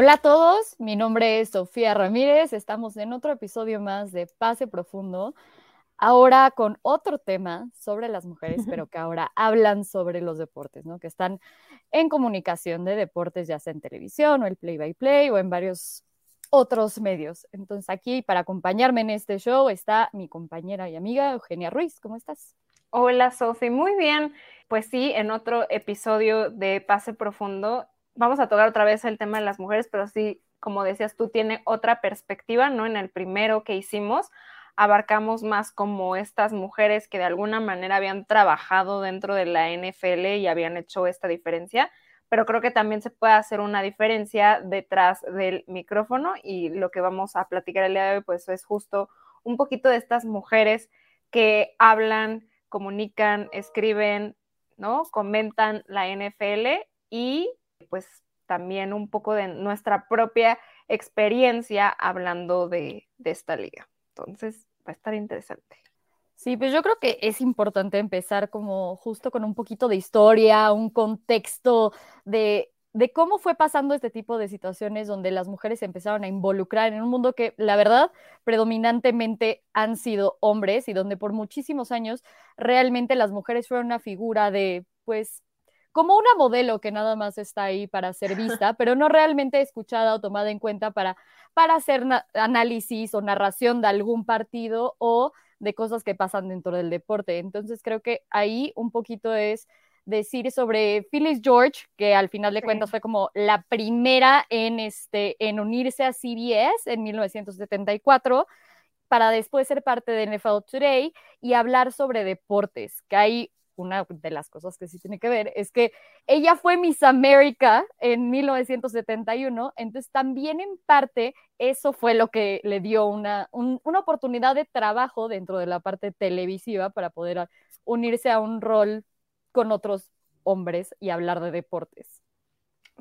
Hola a todos, mi nombre es Sofía Ramírez, estamos en otro episodio más de Pase Profundo, ahora con otro tema sobre las mujeres, pero que ahora hablan sobre los deportes, ¿no? Que están en comunicación de deportes, ya sea en televisión o el play-by-play o en varios otros medios. Entonces aquí para acompañarme en este show está mi compañera y amiga Eugenia Ruiz, ¿cómo estás? Hola Sofía, muy bien. Pues sí, en otro episodio de Pase Profundo vamos a tocar otra vez el tema de las mujeres, pero sí, como decías tú, tiene otra perspectiva, ¿no? En el primero que hicimos, abarcamos más como estas mujeres que de alguna manera habían trabajado dentro de la NFL y habían hecho esta diferencia, pero creo que también se puede hacer una diferencia detrás del micrófono y lo que vamos a platicar el día de hoy, pues es justo un poquito de estas mujeres que hablan, comunican, escriben, ¿no? Comentan la NFL y pues también un poco de nuestra propia experiencia hablando de, esta liga. Entonces, va a estar interesante. Sí, pues yo creo que es importante empezar como justo con un poquito de historia, un contexto de, de cómo fue pasando este tipo de situaciones donde las mujeres empezaron a involucrar en un mundo que la verdad predominantemente han sido hombres y donde por muchísimos años realmente las mujeres fueron una figura de pues como una modelo que nada más está ahí para ser vista, pero no realmente escuchada o tomada en cuenta para, para hacer análisis o narración de algún partido o de cosas que pasan dentro del deporte. Entonces creo que ahí un poquito es decir sobre Phyllis George, que al final de cuentas fue como la primera en, este, en unirse a CBS en 1974 para después ser parte de NFL Today y hablar sobre deportes, que hay una de las cosas que sí tiene que ver es que ella fue Miss America en 1971, entonces también en parte eso fue lo que le dio una, una oportunidad de trabajo dentro de la parte televisiva para poder unirse a un rol con otros hombres y hablar de deportes.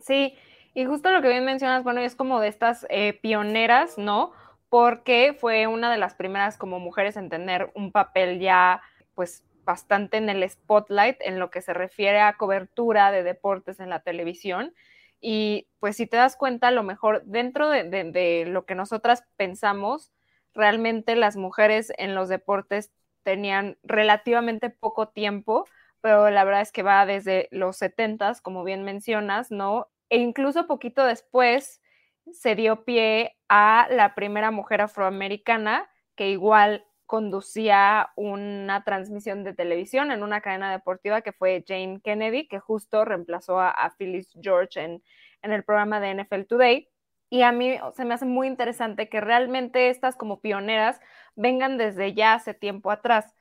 Sí, y justo lo que bien mencionas, bueno, es como de estas eh, pioneras, ¿no? Porque fue una de las primeras como mujeres en tener un papel ya, pues, bastante en el spotlight en lo que se refiere a cobertura de deportes en la televisión. Y pues si te das cuenta, a lo mejor dentro de, lo que nosotras pensamos, realmente las mujeres en los deportes tenían relativamente poco tiempo, pero la verdad es que va desde los 70, como bien mencionas, ¿no? E incluso poquito después se dio pie a la primera mujer afroamericana que igual conducía una transmisión de televisión en una cadena deportiva que fue Jane Kennedy, que justo reemplazó a, Phyllis George en, en, el programa de NFL Today. Y a mí se me hace muy interesante que realmente estas como pioneras vengan desde ya hace tiempo atrás.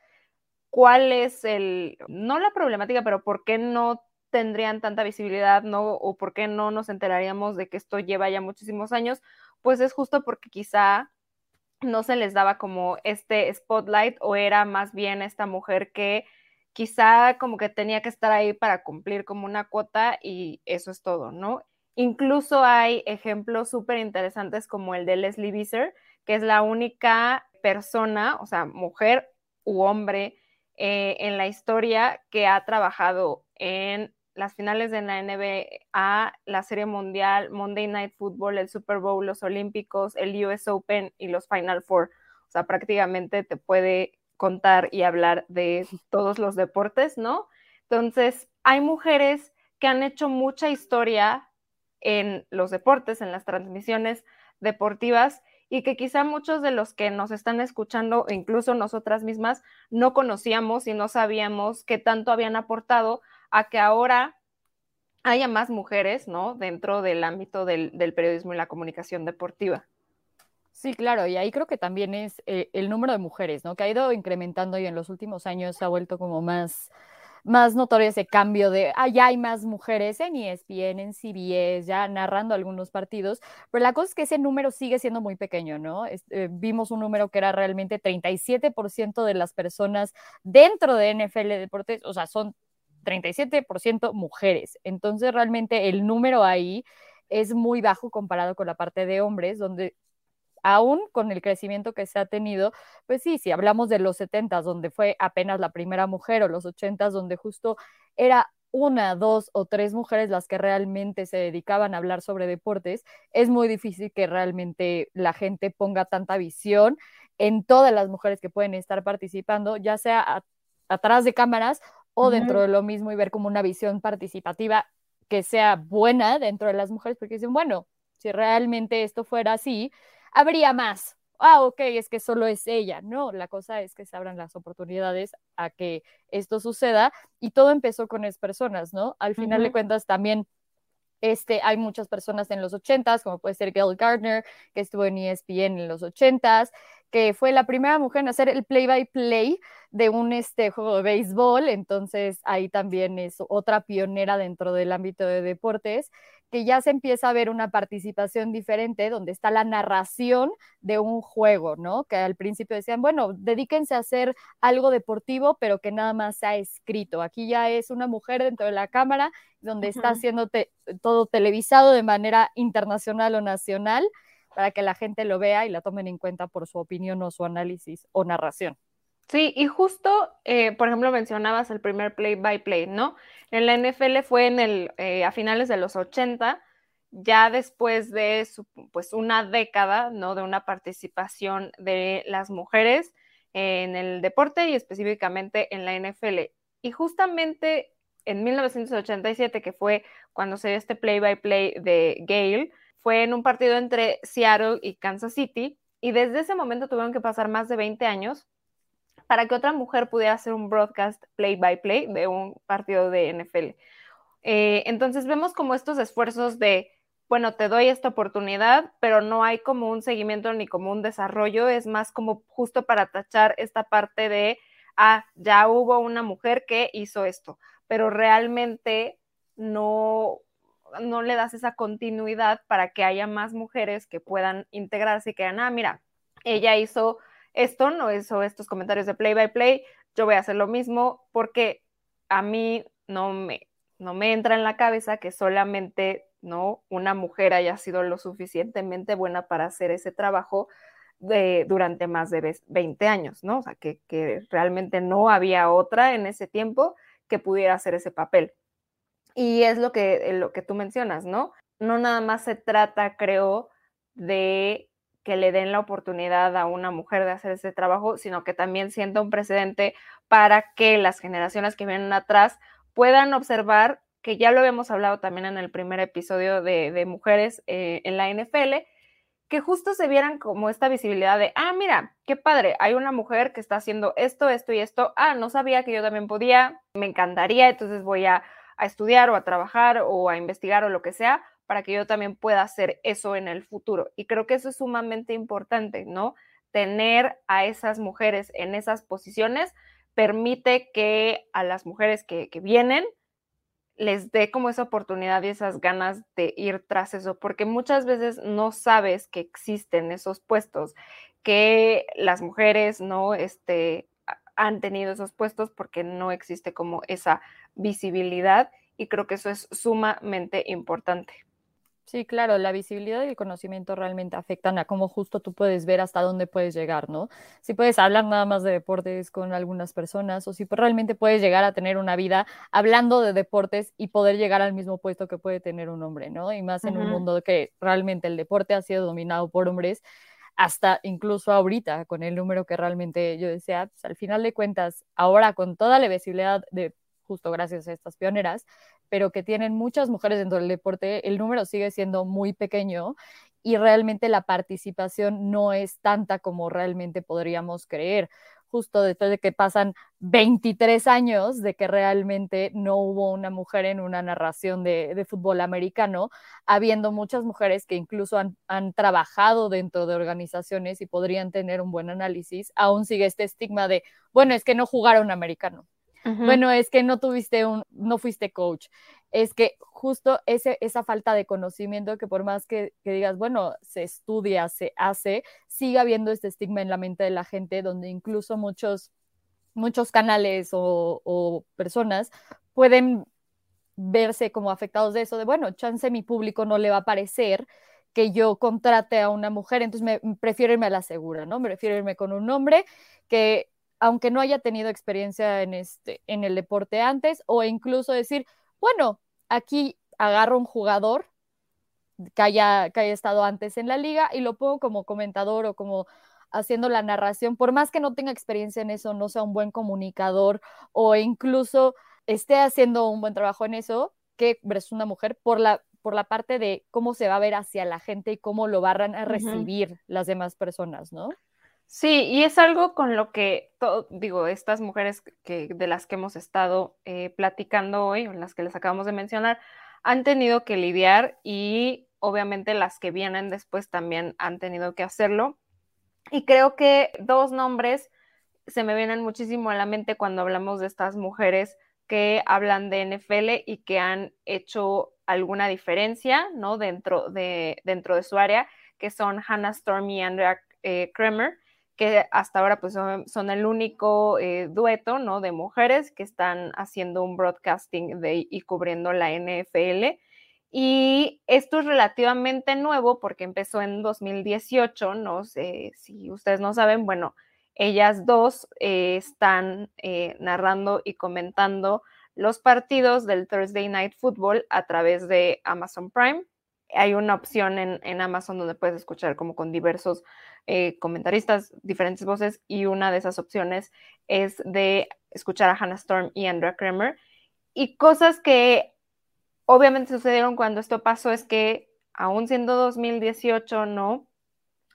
¿Cuál es el, no la problemática, pero por qué no tendrían tanta visibilidad, no? O por qué no nos enteraríamos de que esto lleva ya muchísimos años? Pues es justo porque quizá no se les daba como este spotlight o era más bien esta mujer que quizá como que tenía que estar ahí para cumplir como una cuota y eso es todo, ¿no? Incluso hay ejemplos súper interesantes como el de Leslie Visser, que es la única persona, o sea, mujer u hombre eh, en la historia que ha trabajado en las finales de la NBA, la Serie Mundial, Monday Night Football, el Super Bowl, los Olímpicos, el US Open y los Final Four. O sea, prácticamente te puede contar y hablar de todos los deportes, ¿no? Entonces, hay mujeres que han hecho mucha historia en los deportes, en las transmisiones deportivas y que quizá muchos de los que nos están escuchando, incluso nosotras mismas, no conocíamos y no sabíamos qué tanto habían aportado a que ahora haya más mujeres, ¿no? Dentro del ámbito del, periodismo y la comunicación deportiva. Sí, claro, y ahí creo que también es eh, el número de mujeres, ¿no? Que ha ido incrementando y en los últimos años se ha vuelto como más, más notorio ese cambio de, ah, ya hay más mujeres en ESPN, en CBS, ya narrando algunos partidos, pero la cosa es que ese número sigue siendo muy pequeño, ¿no? Eh, vimos un número que era realmente 37% de las personas dentro de NFL Deportes, o sea, son 37% mujeres. Entonces, realmente el número ahí es muy bajo comparado con la parte de hombres, donde aún con el crecimiento que se ha tenido, pues sí, si hablamos de los 70, donde fue apenas la primera mujer, o los 80, donde justo era una, dos o tres mujeres las que realmente se dedicaban a hablar sobre deportes, es muy difícil que realmente la gente ponga tanta visión en todas las mujeres que pueden estar participando, ya sea atrás de cámaras o dentro de lo mismo y ver como una visión participativa que sea buena dentro de las mujeres, porque dicen, bueno, si realmente esto fuera así, habría más. Ah, ok, es que solo es ella. No, la cosa es que se abran las oportunidades a que esto suceda y todo empezó con esas personas, ¿no? Al final de cuentas también este, hay muchas personas en los ochentas, como puede ser Gail Gardner, que estuvo en ESPN en los ochentas, que fue la primera mujer en hacer el play-by-play de un este, juego de béisbol, entonces ahí también es otra pionera dentro del ámbito de deportes que ya se empieza a ver una participación diferente donde está la narración de un juego, ¿no? Que al principio decían, bueno, dedíquense a hacer algo deportivo, pero que nada más sea escrito. Aquí ya es una mujer dentro de la cámara donde está haciendo todo televisado de manera internacional o nacional para que la gente lo vea y la tomen en cuenta por su opinión o su análisis o narración. Sí, y justo, eh, por ejemplo, mencionabas el primer play-by-play, ¿no? En la NFL fue en el, eh, a finales de los 80, ya después de pues una década, ¿no? De una participación de las mujeres en el deporte y específicamente en la NFL. Y justamente en 1987, que fue cuando se dio este play-by-play de Gale, fue en un partido entre Seattle y Kansas City, y desde ese momento tuvieron que pasar más de 20 años para que otra mujer pudiera hacer un broadcast play-by-play de un partido de NFL. Eh, entonces vemos como estos esfuerzos de, bueno, te doy esta oportunidad, pero no hay como un seguimiento ni como un desarrollo, es más como justo para tachar esta parte de, ah, ya hubo una mujer que hizo esto, pero realmente no, no le das esa continuidad para que haya más mujeres que puedan integrarse y que digan, ah, mira, ella hizo esto, no hizo estos comentarios de play by play, yo voy a hacer lo mismo porque a mí no me, no me entra en la cabeza que solamente no una mujer haya sido lo suficientemente buena para hacer ese trabajo de, durante más de 20 años, ¿no? O sea, que, que realmente no había otra en ese tiempo que pudiera hacer ese papel. Y es lo que, lo que tú mencionas, ¿no? No nada más se trata, creo, de que le den la oportunidad a una mujer de hacer ese trabajo, sino que también sienta un precedente para que las generaciones que vienen atrás puedan observar, que ya lo habíamos hablado también en el primer episodio de, mujeres eh, en la NFL, que justo se vieran como esta visibilidad de, ah, mira, qué padre, hay una mujer que está haciendo esto, esto y esto, ah, no sabía que yo también podía, me encantaría, entonces voy a, a estudiar o a trabajar o a investigar o lo que sea para que yo también pueda hacer eso en el futuro. Y creo que eso es sumamente importante, ¿no? Tener a esas mujeres en esas posiciones permite que a las mujeres que, vienen les dé como esa oportunidad y esas ganas de ir tras eso, porque muchas veces no sabes que existen esos puestos, que las mujeres no este, han tenido esos puestos porque no existe como esa visibilidad y creo que eso es sumamente importante. Sí, claro, la visibilidad y el conocimiento realmente afectan a cómo justo tú puedes ver hasta dónde puedes llegar, ¿no? Si puedes hablar nada más de deportes con algunas personas o si realmente puedes llegar a tener una vida hablando de deportes y poder llegar al mismo puesto que puede tener un hombre, ¿no? Y más en un mundo que realmente el deporte ha sido dominado por hombres hasta incluso ahorita con el número que realmente yo decía, pues, al final de cuentas, ahora con toda la visibilidad de justo gracias a estas pioneras, pero que tienen muchas mujeres dentro del deporte, el número sigue siendo muy pequeño y realmente la participación no es tanta como realmente podríamos creer. Justo después de que pasan 23 años de que realmente no hubo una mujer en una narración de, fútbol americano, habiendo muchas mujeres que incluso han, han trabajado dentro de organizaciones y podrían tener un buen análisis, aún sigue este estigma de, bueno, es que no jugaron americano. Bueno, es que no tuviste un, no fuiste coach, es que justo ese, esa falta de conocimiento que por más que, que, digas, bueno, se estudia, se hace, sigue habiendo este estigma en la mente de la gente donde incluso muchos, muchos canales o, personas pueden verse como afectados de eso, de bueno, chance mi público no le va a parecer que yo contrate a una mujer, entonces me, prefiero irme a la segura, ¿no? Me prefiero irme con un hombre que, aunque no haya tenido experiencia en, este, en el deporte antes, o incluso decir, bueno, aquí agarro un jugador que haya, que haya estado antes en la liga y lo pongo como comentador o como haciendo la narración, por más que no tenga experiencia en eso, no sea un buen comunicador o incluso esté haciendo un buen trabajo en eso, que es una mujer, por la, por la parte de cómo se va a ver hacia la gente y cómo lo van a recibir las demás personas, ¿no? Sí, y es algo con lo que, digo, estas mujeres que, de las que hemos estado eh, platicando hoy, las que les acabamos de mencionar, han tenido que lidiar y obviamente las que vienen después también han tenido que hacerlo. Y creo que dos nombres se me vienen muchísimo a la mente cuando hablamos de estas mujeres que hablan de NFL y que han hecho alguna diferencia, ¿no? Dentro de, dentro de su área, que son Hannah Storm y Andrea eh, Kremer, que hasta ahora pues son, el único eh, dueto, ¿no? De mujeres que están haciendo un broadcasting de, y cubriendo la NFL. Y esto es relativamente nuevo porque empezó en 2018, no sé si ustedes no saben, bueno, ellas dos eh, están eh, narrando y comentando los partidos del Thursday Night Football a través de Amazon Prime. Hay una opción en, Amazon donde puedes escuchar como con diversos eh, comentaristas, diferentes voces, y una de esas opciones es de escuchar a Hannah Storm y Andrea Kramer. Y cosas que obviamente sucedieron cuando esto pasó es que, aún siendo 2018, ¿no?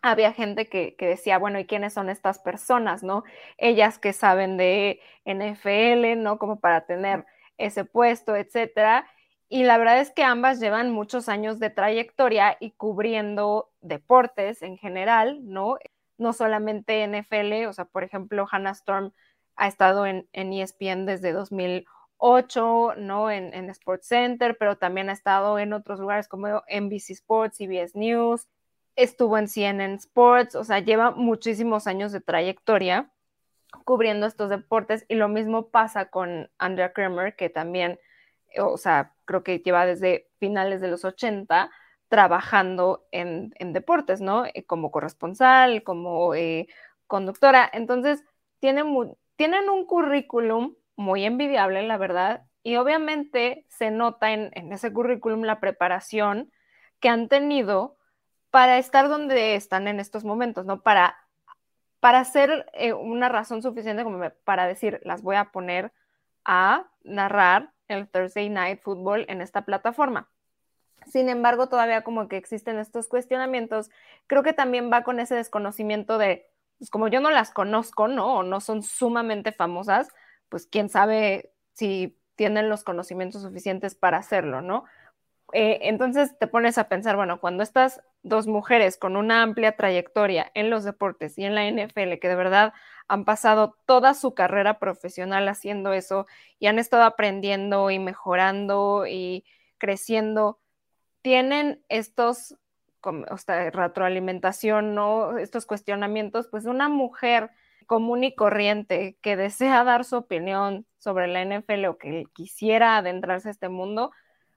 había gente que, decía, bueno, ¿y quiénes son estas personas, no? Ellas que saben de NFL, ¿no? Como para tener ese puesto, etcétera. Y la verdad es que ambas llevan muchos años de trayectoria y cubriendo deportes en general, ¿no? No solamente NFL, o sea, por ejemplo, Hannah Storm ha estado en, en ESPN desde 2008, ¿no? En, en Sports Center, pero también ha estado en otros lugares como NBC Sports, CBS News, estuvo en CNN Sports, o sea, lleva muchísimos años de trayectoria cubriendo estos deportes y lo mismo pasa con Andrea Kramer, que también, o sea, creo que lleva desde finales de los 80 trabajando en, deportes, ¿no? Eh, como corresponsal, como eh, conductora. Entonces, tienen, un currículum muy envidiable, la verdad, y obviamente se nota en, en ese currículum la preparación que han tenido para estar donde están en estos momentos, ¿no? Para, para ser eh, una razón suficiente como para decir, las voy a poner a narrar el Thursday Night Football en esta plataforma. Sin embargo, todavía como que existen estos cuestionamientos, creo que también va con ese desconocimiento de, pues como yo no las conozco, ¿no? O no son sumamente famosas, pues quién sabe si tienen los conocimientos suficientes para hacerlo, ¿no? Eh, entonces te pones a pensar, bueno, cuando estas dos mujeres con una amplia trayectoria en los deportes y en la NFL, que de verdad han pasado toda su carrera profesional haciendo eso y han estado aprendiendo y mejorando y creciendo, tienen estos, o sea, retroalimentación, ¿no? Estos cuestionamientos, pues una mujer común y corriente que desea dar su opinión sobre la NFL o que quisiera adentrarse a este mundo,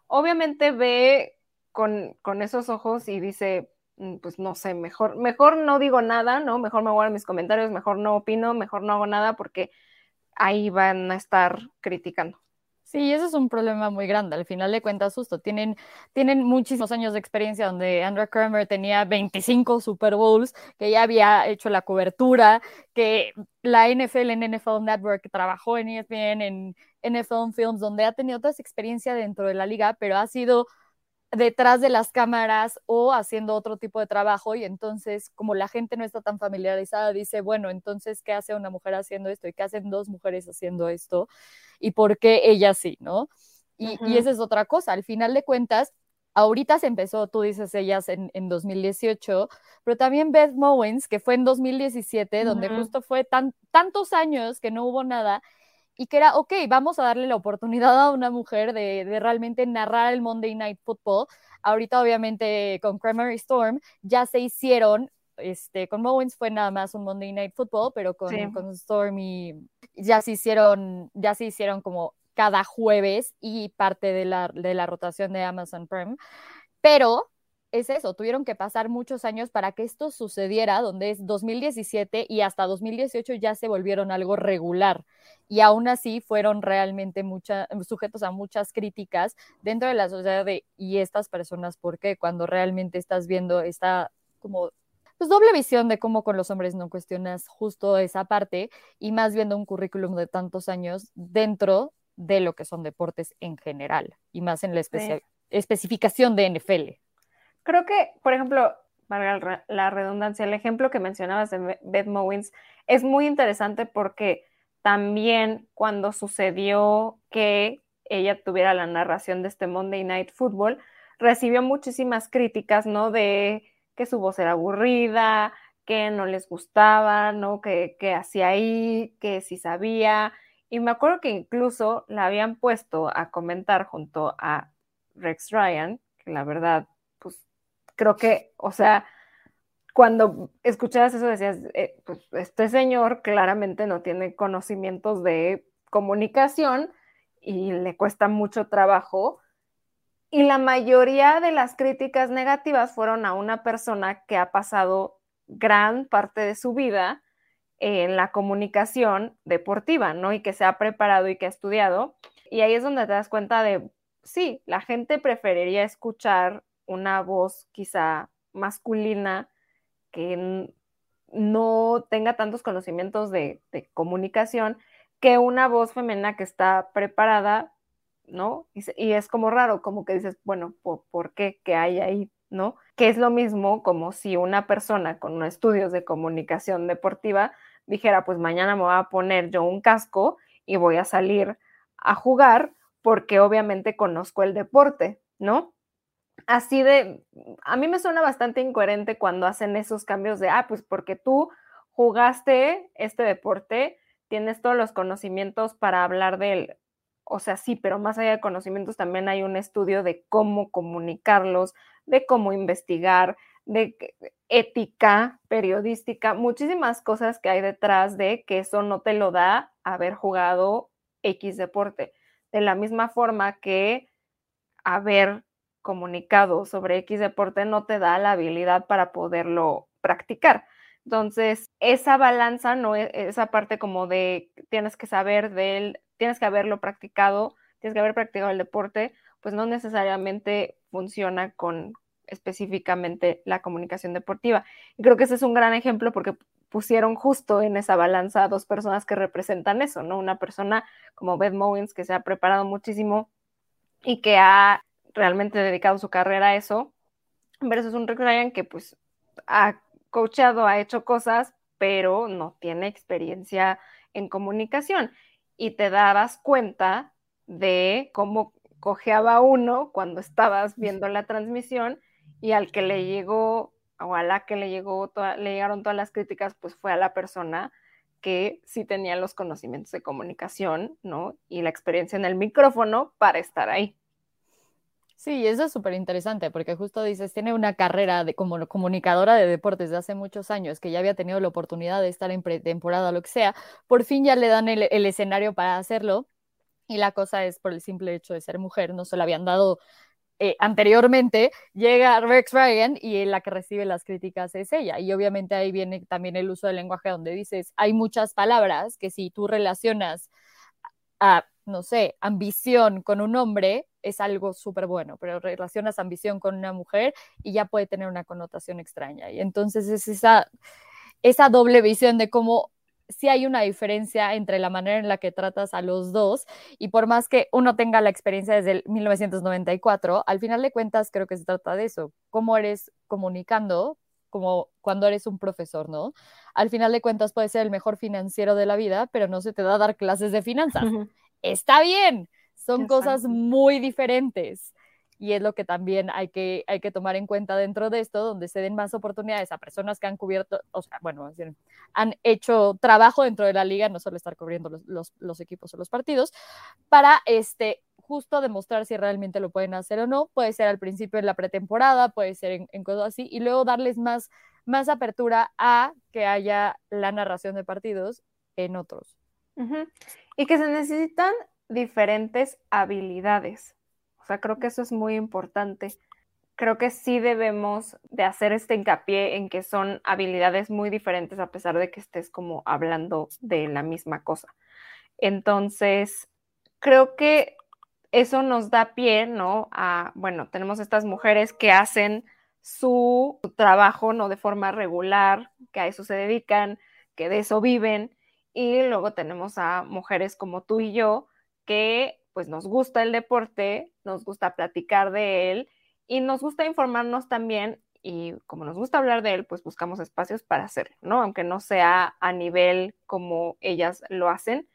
obviamente ve con, esos ojos y dice, mm, pues no sé, mejor, mejor no digo nada, ¿no? Mejor me a mis comentarios, mejor no opino, mejor no hago nada porque ahí van a estar criticando. Sí, eso es un problema muy grande. Al final de cuentas, justo tienen, tienen muchísimos años de experiencia donde Andrew Kramer tenía 25 Super Bowls, que ya había hecho la cobertura, que la NFL en NFL Network trabajó en ESPN, en NFL Films, donde ha tenido toda esa experiencia dentro de la liga, pero ha sido detrás de las cámaras o haciendo otro tipo de trabajo y entonces como la gente no está tan familiarizada dice, bueno, entonces, ¿qué hace una mujer haciendo esto? ¿Y qué hacen dos mujeres haciendo esto? ¿Y por qué ella sí, no? Y, esa es otra cosa, al final de cuentas, ahorita se empezó, tú dices ellas en, en 2018, pero también Beth Mowens, que fue en 2017, donde justo fue tan, tantos años que no hubo nada y que era, ok, vamos a darle la oportunidad a una mujer de, de, realmente narrar el Monday Night Football. Ahorita, obviamente, con Kramer y Storm ya se hicieron, este, con Mowens fue nada más un Monday Night Football, pero con, sí. con Storm y ya se hicieron, ya se hicieron como cada jueves y parte de la, de la rotación de Amazon Prime. Pero es eso, tuvieron que pasar muchos años para que esto sucediera, donde es 2017 y hasta 2018 ya se volvieron algo regular. Y aún así fueron realmente mucha, sujetos a muchas críticas dentro de la sociedad de, y estas personas, ¿por qué? Cuando realmente estás viendo esta como pues doble visión de cómo con los hombres no cuestionas justo esa parte y más viendo un currículum de tantos años dentro de lo que son deportes en general y más en la espe sí. especificación de NFL. Creo que, por ejemplo, para la redundancia, el ejemplo que mencionabas de Beth Mowins es muy interesante porque también cuando sucedió que ella tuviera la narración de este Monday Night Football, recibió muchísimas críticas, ¿no? De que su voz era aburrida, que no les gustaba, ¿no? Que, que hacía ahí, que si sabía. Y me acuerdo que incluso la habían puesto a comentar junto a Rex Ryan, que la verdad creo que, o sea, cuando escuchabas eso decías, eh, pues este señor claramente no tiene conocimientos de comunicación y le cuesta mucho trabajo. Y la mayoría de las críticas negativas fueron a una persona que ha pasado gran parte de su vida en la comunicación deportiva, ¿no? Y que se ha preparado y que ha estudiado. Y ahí es donde te das cuenta de, sí, la gente preferiría escuchar una voz quizá masculina que no tenga tantos conocimientos de, comunicación que una voz femenina que está preparada, ¿no? Y, y es como raro, como que dices, bueno, ¿por, ¿por, qué? ¿Qué hay ahí? ¿No? Que es lo mismo como si una persona con estudios de comunicación deportiva dijera, pues mañana me voy a poner yo un casco y voy a salir a jugar porque obviamente conozco el deporte, ¿no? Así de, a mí me suena bastante incoherente cuando hacen esos cambios de, ah, pues porque tú jugaste este deporte, tienes todos los conocimientos para hablar de él. O sea, sí, pero más allá de conocimientos también hay un estudio de cómo comunicarlos, de cómo investigar, de ética periodística, muchísimas cosas que hay detrás de que eso no te lo da haber jugado X deporte. De la misma forma que haber comunicado sobre X deporte no te da la habilidad para poderlo practicar. Entonces, esa balanza, no e, esa parte como de tienes que saber de él, tienes que haberlo practicado, tienes que haber practicado el deporte, pues no necesariamente funciona con específicamente la comunicación deportiva. Y creo que ese es un gran ejemplo porque pusieron justo en esa balanza a dos personas que representan eso, ¿no? Una persona como Beth Mowins que se ha preparado muchísimo y que ha realmente dedicado su carrera a eso, versus un Rick Ryan que pues ha coachado, ha hecho cosas, pero no tiene experiencia en comunicación. Y te dabas cuenta de cómo cojeaba uno cuando estabas viendo la transmisión y al que le llegó, o a la que le, llegó le llegaron todas las críticas, pues fue a la persona que sí tenía los conocimientos de comunicación, ¿no? Y la experiencia en el micrófono para estar ahí. Sí, eso es súper interesante porque justo dices, tiene una carrera de, como comunicadora de deportes de hace muchos años, que ya había tenido la oportunidad de estar en pretemporada lo que sea, por fin ya le dan el, escenario para hacerlo. Y la cosa es por el simple hecho de ser mujer, no se lo habían dado eh, anteriormente, llega Rex Ryan y la que recibe las críticas es ella. Y obviamente ahí viene también el uso del lenguaje donde dices, hay muchas palabras que si tú relacionas a no sé, ambición con un hombre es algo súper bueno, pero relacionas ambición con una mujer y ya puede tener una connotación extraña. Y entonces es esa, esa doble visión de cómo sí hay una diferencia entre la manera en la que tratas a los dos y por más que uno tenga la experiencia desde el 1994, al final de cuentas creo que se trata de eso, cómo eres comunicando como cuando eres un profesor, ¿no? Al final de cuentas puedes ser el mejor financiero de la vida, pero no se te da dar clases de finanzas. Está bien, son Exacto. cosas muy diferentes. y es lo que también hay que, hay que tomar en cuenta dentro de esto, donde se den más oportunidades a personas que han cubierto, o sea, bueno, han hecho trabajo dentro de la liga, no solo estar cubriendo los, los, los equipos o los partidos, para este, justo demostrar si realmente lo pueden hacer o no. Puede ser al principio en la pretemporada, puede ser en, cosas así, y luego darles más, más apertura a que haya la narración de partidos en otros. Y que se necesitan diferentes habilidades. O sea, creo que eso es muy importante. Creo que sí debemos de hacer este hincapié en que son habilidades muy diferentes a pesar de que estés como hablando de la misma cosa. Entonces, creo que eso nos da pie, ¿no? A, bueno, tenemos estas mujeres que hacen su trabajo, ¿no? De forma regular, que a eso se dedican, que de eso viven. Y luego tenemos a mujeres como tú y yo, que pues nos gusta el deporte, nos gusta platicar de él y nos gusta informarnos también y como nos gusta hablar de él, pues buscamos espacios para hacerlo, ¿no? Aunque no sea a nivel como ellas lo hacen.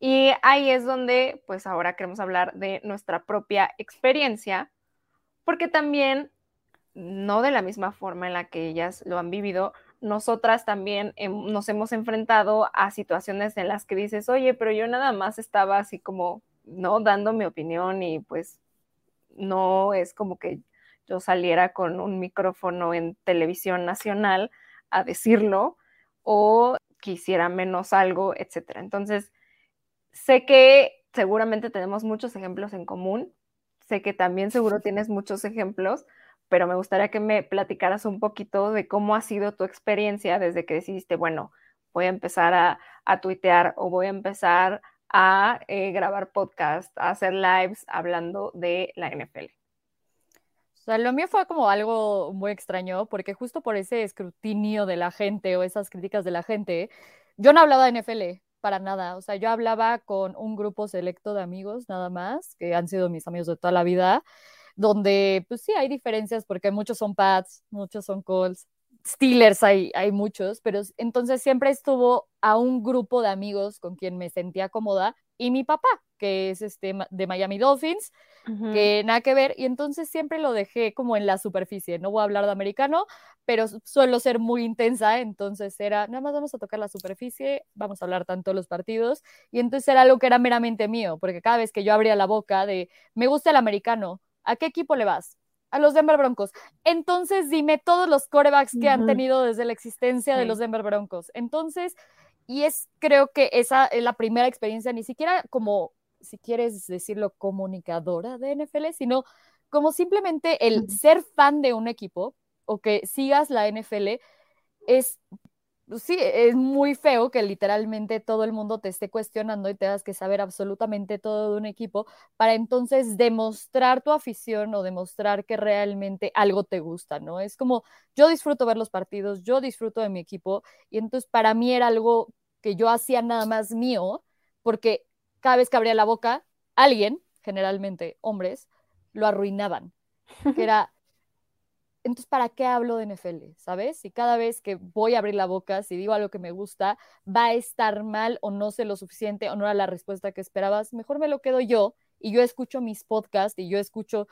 Y ahí es donde, pues ahora queremos hablar de nuestra propia experiencia, porque también, no de la misma forma en la que ellas lo han vivido, nosotras también nos hemos enfrentado a situaciones en las que dices, oye, pero yo nada más estaba así como, ¿no? Dando mi opinión y pues no es como que yo saliera con un micrófono en televisión nacional a decirlo o quisiera menos algo, etcétera. Entonces, Sé que seguramente tenemos muchos ejemplos en común, sé que también seguro tienes muchos ejemplos, pero me gustaría que me platicaras un poquito de cómo ha sido tu experiencia desde que decidiste, bueno, voy a empezar a, a tuitear o voy a empezar a eh, grabar podcast, a hacer lives hablando de la NFL. O sea, lo mío fue como algo muy extraño, porque justo por ese escrutinio de la gente o esas críticas de la gente, yo no hablaba de NFL, para nada. O sea, yo hablaba con un grupo selecto de amigos nada más, que han sido mis amigos de toda la vida, donde pues sí hay diferencias porque muchos son Pats, muchos son Colts, Steelers hay, hay muchos, pero entonces siempre estuvo a un grupo de amigos con quien me sentía cómoda y mi papá, que es este de Miami Dolphins, que nada que ver, y entonces siempre lo dejé como en la superficie, no voy a hablar de americano, pero suelo ser muy intensa, entonces era, nada más vamos a tocar la superficie, vamos a hablar tanto de los partidos, y entonces era algo que era meramente mío, porque cada vez que yo abría la boca de, me gusta el americano, ¿a qué equipo le vas? A los Denver Broncos. Entonces dime todos los corebacks que han tenido desde la existencia de los Denver Broncos. Entonces, y es creo que esa es la primera experiencia, ni siquiera como si quieres decirlo, comunicadora de NFL, sino como simplemente el ser fan de un equipo o que sigas la NFL es, sí, es muy feo que literalmente todo el mundo te esté cuestionando y tengas que saber absolutamente todo de un equipo para entonces demostrar tu afición o demostrar que realmente algo te gusta, ¿no? Es como, yo disfruto ver los partidos, yo disfruto de mi equipo y entonces para mí era algo que yo hacía nada más mío porque cada vez que abría la boca, alguien, generalmente hombres, lo arruinaban. Que era, entonces, ¿para qué hablo de NFL? ¿Sabes? Si cada vez que voy a abrir la boca, si digo algo que me gusta, va a estar mal o no sé lo suficiente o no era la respuesta que esperabas, mejor me lo quedo yo y yo escucho mis podcasts y yo escucho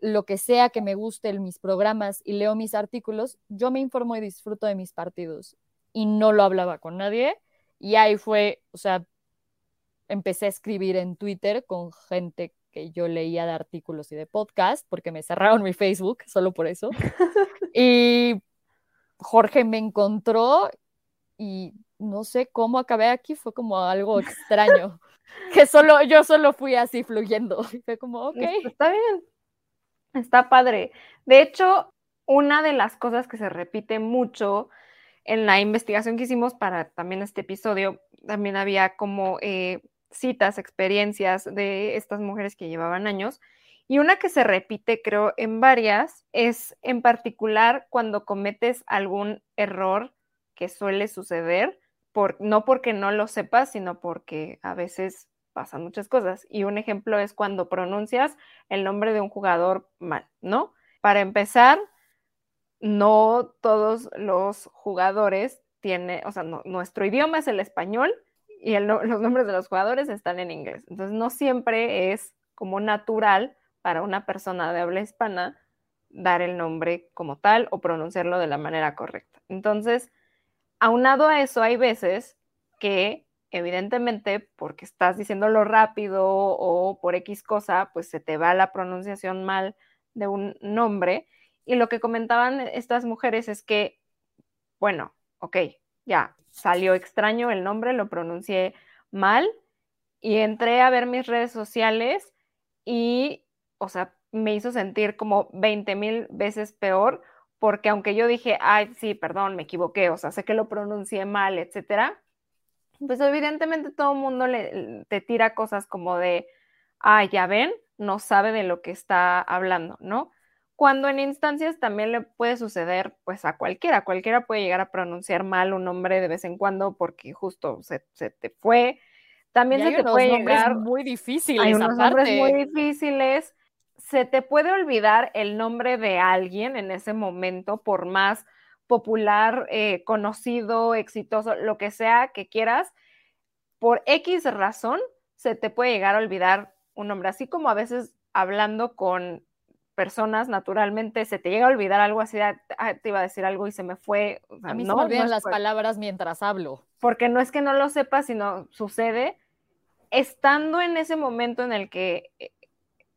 lo que sea que me guste en mis programas y leo mis artículos, yo me informo y disfruto de mis partidos y no lo hablaba con nadie y ahí fue, o sea, empecé a escribir en Twitter con gente que yo leía de artículos y de podcast, porque me cerraron mi Facebook, solo por eso. y Jorge me encontró y no sé cómo acabé aquí, fue como algo extraño, que solo yo solo fui así fluyendo. Y fue como, ok. Está bien, está padre. De hecho, una de las cosas que se repite mucho en la investigación que hicimos para también este episodio, también había como eh, citas, experiencias de estas mujeres que llevaban años. Y una que se repite, creo, en varias, es en particular cuando cometes algún error que suele suceder, por, no porque no lo sepas, sino porque a veces pasan muchas cosas. Y un ejemplo es cuando pronuncias el nombre de un jugador mal, ¿no? Para empezar, no todos los jugadores tienen, o sea, nuestro idioma es el español y los nombres de los jugadores están en inglés. Entonces no siempre es como natural para una persona de habla hispana dar el nombre como tal o pronunciarlo de la manera correcta. Entonces, aunado a eso, hay veces que evidentemente porque estás diciéndolo rápido o por X cosa, pues se te va la pronunciación mal de un nombre. Y lo que comentaban estas mujeres es que, bueno, ok, ya salió extraño el nombre, lo pronuncié mal y entré a ver mis redes sociales y, o sea, me hizo sentir como 20 mil veces peor porque aunque yo dije, ay, sí, perdón, me equivoqué, o sea, sé que lo pronuncié mal, etcétera, pues evidentemente todo el mundo le, te tira cosas como de, ay, ya ven, no sabe de lo que está hablando, ¿no? Cuando en instancias también le puede suceder, pues a cualquiera, cualquiera puede llegar a pronunciar mal un nombre de vez en cuando porque justo se, te fue. También se te puede llegar muy difíciles. Hay unos nombres muy difíciles se te puede olvidar el nombre de alguien en ese momento, por más popular, eh, conocido, exitoso, lo que sea que quieras, por X razón, se te puede llegar a olvidar un nombre, así como a veces hablando con personas, naturalmente se te llega a olvidar algo así, ah, te iba a decir algo y se me fue. a mí no, se me olvidan las palabras mientras hablo. Porque no es que no lo sepas, sino sucede estando en ese momento en el que eh,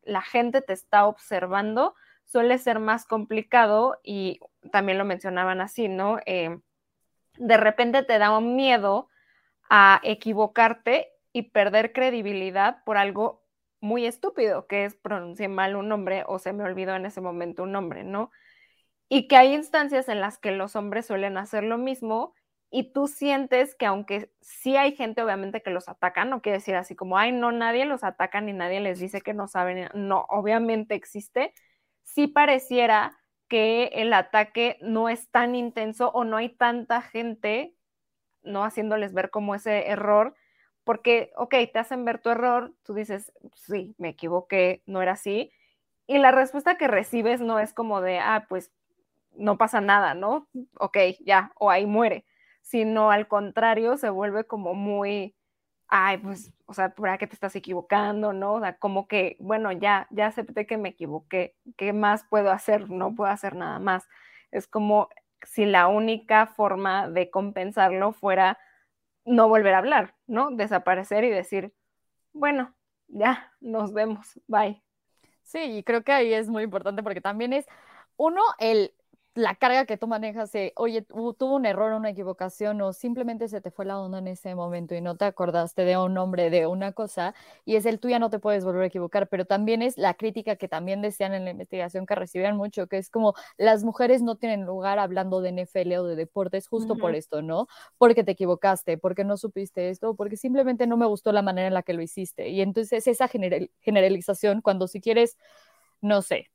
la gente te está observando, suele ser más complicado y también lo mencionaban así, ¿no? Eh, de repente te da un miedo a equivocarte y perder credibilidad por algo muy estúpido, que es pronunciar mal un nombre o se me olvidó en ese momento un nombre, ¿no? Y que hay instancias en las que los hombres suelen hacer lo mismo y tú sientes que aunque sí hay gente obviamente que los ataca, no quiere decir así como, ay, no, nadie los ataca ni nadie les dice que no saben, no, obviamente existe, sí pareciera que el ataque no es tan intenso o no hay tanta gente, no haciéndoles ver como ese error, porque, ok, te hacen ver tu error, tú dices, sí, me equivoqué, no era así, y la respuesta que recibes no es como de, ah, pues no pasa nada, ¿no? Ok, ya, o ahí muere sino al contrario, se vuelve como muy, ay, pues, o sea, ¿para qué te estás equivocando, no? O sea, como que, bueno, ya, ya acepté que me equivoqué, ¿qué más puedo hacer? No puedo hacer nada más. Es como si la única forma de compensarlo fuera no volver a hablar, ¿no? Desaparecer y decir, bueno, ya, nos vemos, bye. Sí, y creo que ahí es muy importante porque también es, uno, el la carga que tú manejas de, oye, tuvo un error, una equivocación o simplemente se te fue la onda en ese momento y no te acordaste de un nombre, de una cosa, y es el tú ya no te puedes volver a equivocar, pero también es la crítica que también decían en la investigación que recibían mucho, que es como las mujeres no tienen lugar hablando de NFL o de deportes justo por esto, ¿no? Porque te equivocaste, porque no supiste esto, porque simplemente no me gustó la manera en la que lo hiciste. Y entonces esa generalización, cuando si quieres, no sé,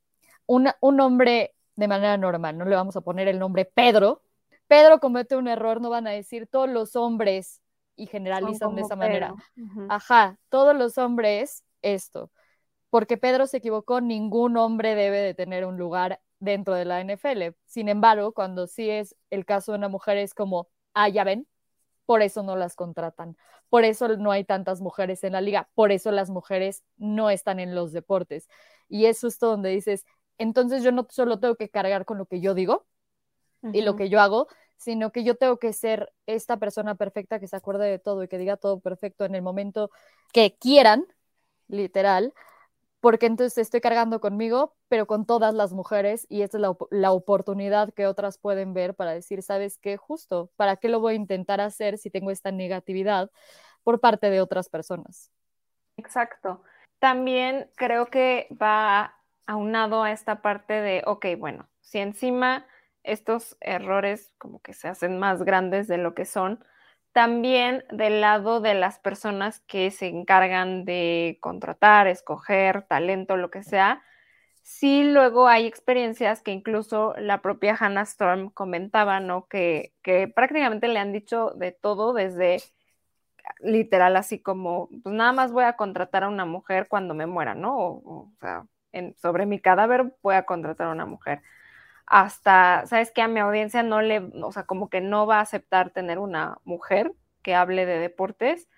un hombre de manera normal, no le vamos a poner el nombre Pedro. Pedro comete un error, no van a decir todos los hombres y generalizan de esa manera. Ajá, todos los hombres esto. Porque Pedro se equivocó, ningún hombre debe de tener un lugar dentro de la NFL. Sin embargo, cuando sí es el caso de una mujer, es como, ah, ya ven, por eso no las contratan, por eso no hay tantas mujeres en la liga, por eso las mujeres no están en los deportes. Y es justo donde dices, entonces yo no solo tengo que cargar con lo que yo digo y lo que yo hago, sino que yo tengo que ser esta persona perfecta que se acuerde de todo y que diga todo perfecto en el momento que quieran, literal, porque entonces estoy cargando conmigo, pero con todas las mujeres y esta es la, la, oportunidad que otras pueden ver para decir, ¿sabes qué? Justo, ¿para qué lo voy a intentar hacer si tengo esta negatividad por parte de otras personas? Exacto. También creo que va aunado a esta parte de, ok, bueno, si encima estos errores como que se hacen más grandes de lo que son, también del lado de las personas que se encargan de contratar, escoger talento, lo que sea, sí luego hay experiencias que incluso la propia Hannah Storm comentaba, ¿no? Que, que prácticamente le han dicho de todo desde literal así como, pues nada más voy a contratar a una mujer cuando me muera, ¿no? O, o sea, sobre mi cadáver voy contratar a una mujer. Hasta, ¿sabes qué? A mi audiencia no le, o sea, como que no va a aceptar tener una mujer que hable de deportes.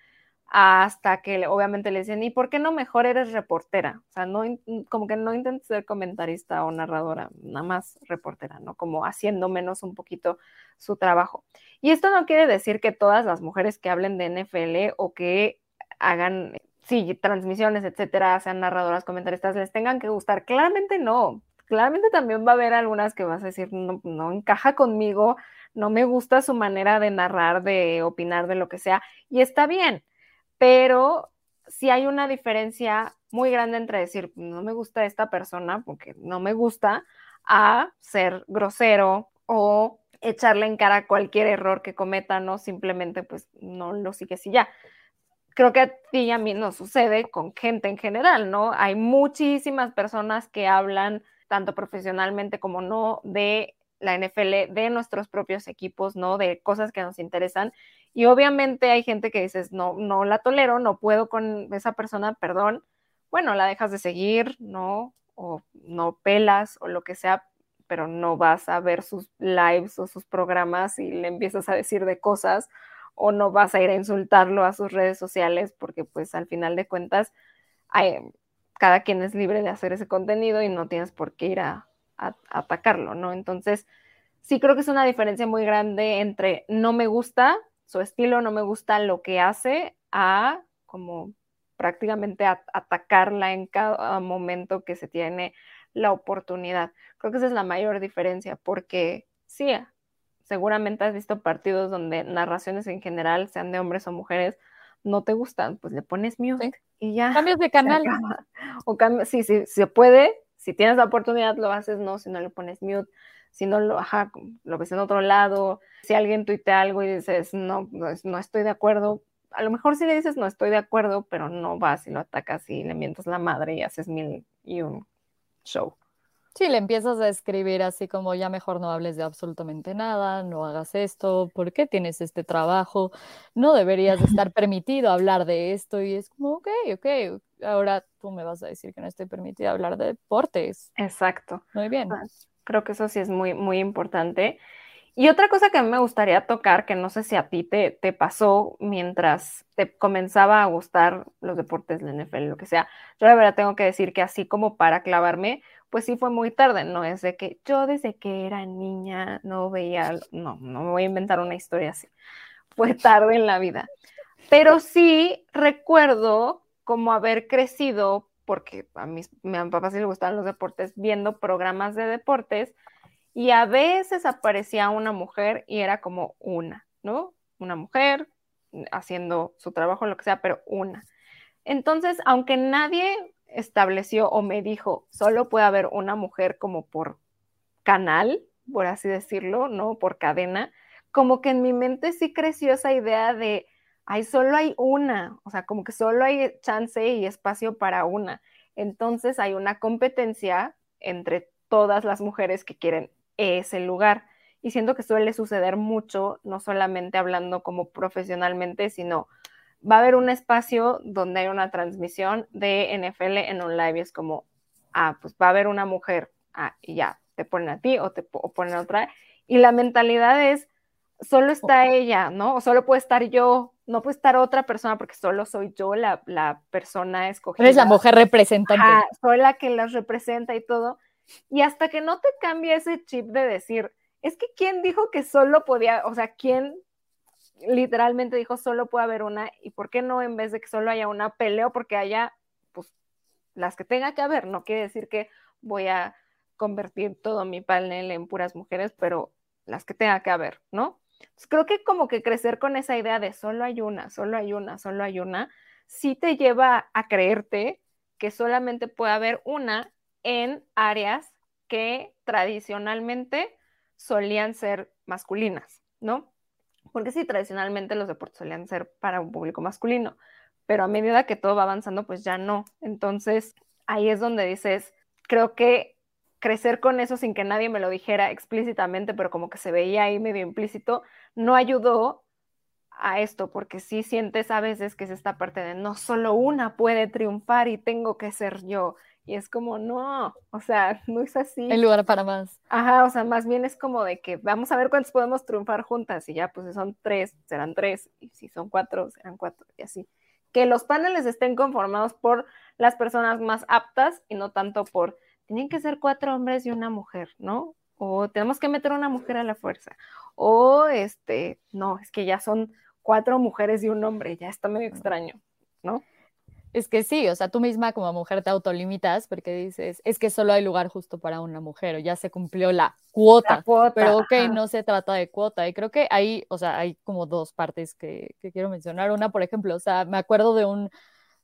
hasta que obviamente le dicen, ¿y por qué no mejor eres reportera? O sea, no, como que no intentes ser comentarista o narradora, nada más reportera, ¿no? Como haciendo menos un poquito su trabajo. Y esto no quiere decir que todas las mujeres que hablen de NFL o que hagan, sí, transmisiones, etcétera, sean narradoras, comentaristas, les tengan que gustar. Claramente no. Claramente también va a haber algunas que vas a decir, no, no encaja conmigo, no me gusta su manera de narrar, de opinar, de lo que sea. Y está bien pero sí hay una diferencia muy grande entre decir, no me gusta esta persona porque no me gusta, a ser grosero o echarle en cara cualquier error que cometa, no simplemente pues no lo sigues y ya. Creo que a ti y a mí nos sucede con gente en general, ¿no? Hay muchísimas personas que hablan tanto profesionalmente como no de la NFL, de nuestros propios equipos, ¿no? De cosas que nos interesan y obviamente hay gente que dices, no, no la tolero, no puedo con esa persona, perdón. Bueno, la dejas de seguir, ¿no? O no pelas o lo que sea, pero no vas a ver sus lives o sus programas y le empiezas a decir de cosas o no vas a ir a insultarlo a sus redes sociales porque pues al final de cuentas cada quien es libre de hacer ese contenido y no tienes por qué ir a atacarlo, ¿no? Entonces, sí creo que es una diferencia muy grande entre no me gusta su estilo, no me gusta lo que hace, a como prácticamente atacarla en cada momento que se tiene la oportunidad. Creo que esa es la mayor diferencia, porque sí, seguramente has visto partidos donde narraciones en general, sean de hombres o mujeres, no te gustan, pues le pones mute y ya. Cambios de canal. O sí, sí, se puede, si tienes la oportunidad lo haces, no, si no le pones mute si no lo, ajá, lo ves en otro lado, si alguien tuitea algo y dices, no, no, estoy de acuerdo, a lo mejor si le dices no estoy de acuerdo, pero no vas y lo atacas y le mientas la madre y haces mil y un show. Sí, le empiezas a escribir así como ya mejor no hables de absolutamente nada, no hagas esto, ¿por qué tienes este trabajo? No deberías estar permitido hablar de esto y es como, ok, ok, ahora tú me vas a decir que no estoy permitida hablar de deportes. Exacto. Muy bien. Creo que eso sí es muy, muy importante. Y otra cosa que a mí me gustaría tocar, que no sé si a ti te, te pasó mientras te comenzaba a gustar los deportes, la NFL, lo que sea, yo la verdad tengo que decir que así como para clavarme, pues sí fue muy tarde, no es de que yo desde que era niña no veía, no, no me voy a inventar una historia así, fue tarde en la vida. Pero sí recuerdo como haber crecido porque a, mis, a mi sí le gustaban los deportes, viendo programas de deportes y a veces aparecía una mujer y era como una, ¿no? Una mujer haciendo su trabajo, lo que sea, pero una. Entonces, aunque nadie estableció o me dijo, solo puede haber una mujer como por canal, por así decirlo, ¿no? Por cadena, como que en mi mente sí creció esa idea de hay solo hay una, o sea, como que solo hay chance y espacio para una. Entonces hay una competencia entre todas las mujeres que quieren ese lugar. Y siento que suele suceder mucho, no solamente hablando como profesionalmente, sino va a haber un espacio donde hay una transmisión de NFL en un live y es como, ah, pues va a haber una mujer, ah, y ya, te ponen a ti o te ponen a otra. Y la mentalidad es, solo está ella, ¿no? O solo puede estar yo, no puede estar otra persona porque solo soy yo la, la persona escogida. Eres la mujer representante. soy la que las representa y todo. Y hasta que no te cambie ese chip de decir, es que quién dijo que solo podía, o sea, quién literalmente dijo solo puede haber una y por qué no en vez de que solo haya una peleo porque haya pues las que tenga que haber, no quiere decir que voy a convertir todo mi panel en puras mujeres, pero las que tenga que haber, ¿no? creo que como que crecer con esa idea de solo hay una, solo hay una, solo hay una, sí te lleva a creerte que solamente puede haber una en áreas que tradicionalmente solían ser masculinas, ¿no? Porque sí, tradicionalmente los deportes solían ser para un público masculino, pero a medida que todo va avanzando, pues ya no. Entonces, ahí es donde dices, creo que crecer con eso sin que nadie me lo dijera explícitamente, pero como que se veía ahí medio implícito, no ayudó a esto, porque sí sientes a veces que es esta parte de no solo una puede triunfar y tengo que ser yo. Y es como, no, o sea, no es así. Hay lugar para más. Ajá, o sea, más bien es como de que vamos a ver cuántos podemos triunfar juntas y ya, pues si son tres, serán tres, y si son cuatro, serán cuatro, y así. que los paneles estén conformados por las personas más aptas y no tanto por, tienen que ser cuatro hombres y una mujer, ¿no? O tenemos que meter una mujer a la fuerza. O este, no, es que ya son cuatro mujeres y un hombre, ya está medio extraño, ¿no? Es que sí, o sea, tú misma como mujer te autolimitas porque dices, es que solo hay lugar justo para una mujer, o ya se cumplió la cuota, pero ok, no se trata de cuota. Y creo que hay, o sea, hay como dos partes que, que quiero mencionar. Una, por ejemplo, o sea, me acuerdo de un,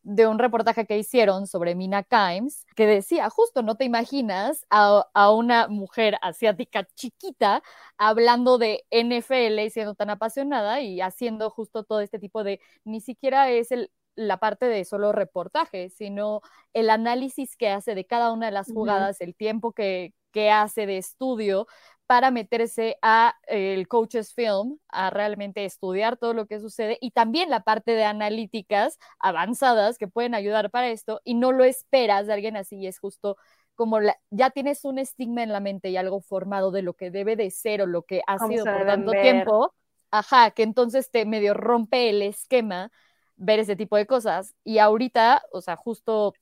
de un reportaje que hicieron sobre Mina Kimes, que decía, justo no te imaginas a, a, una mujer asiática chiquita hablando de NFL y siendo tan apasionada y haciendo justo todo este tipo de, ni siquiera es el, la parte de solo reportaje, sino el análisis que hace de cada una de las jugadas, el tiempo que, que hace de estudio para meterse a el coach's film, a realmente estudiar todo lo que sucede y también la parte de analíticas avanzadas que pueden ayudar para esto y no lo esperas de alguien así y es justo como la, ya tienes un estigma en la mente y algo formado de lo que debe de ser o lo que ha sido por tanto ver. tiempo, ajá, que entonces te medio rompe el esquema ver ese tipo de cosas. Y ahorita, o sea, justo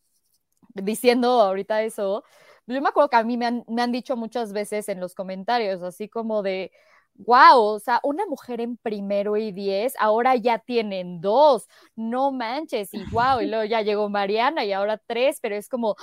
diciendo ahorita eso, yo me acuerdo que a mí me han, me han dicho muchas veces en los comentarios, así como de, wow, o sea, una mujer en primero y diez, ahora ya tienen dos, no manches, y wow, y luego ya llegó Mariana y ahora tres, pero es como,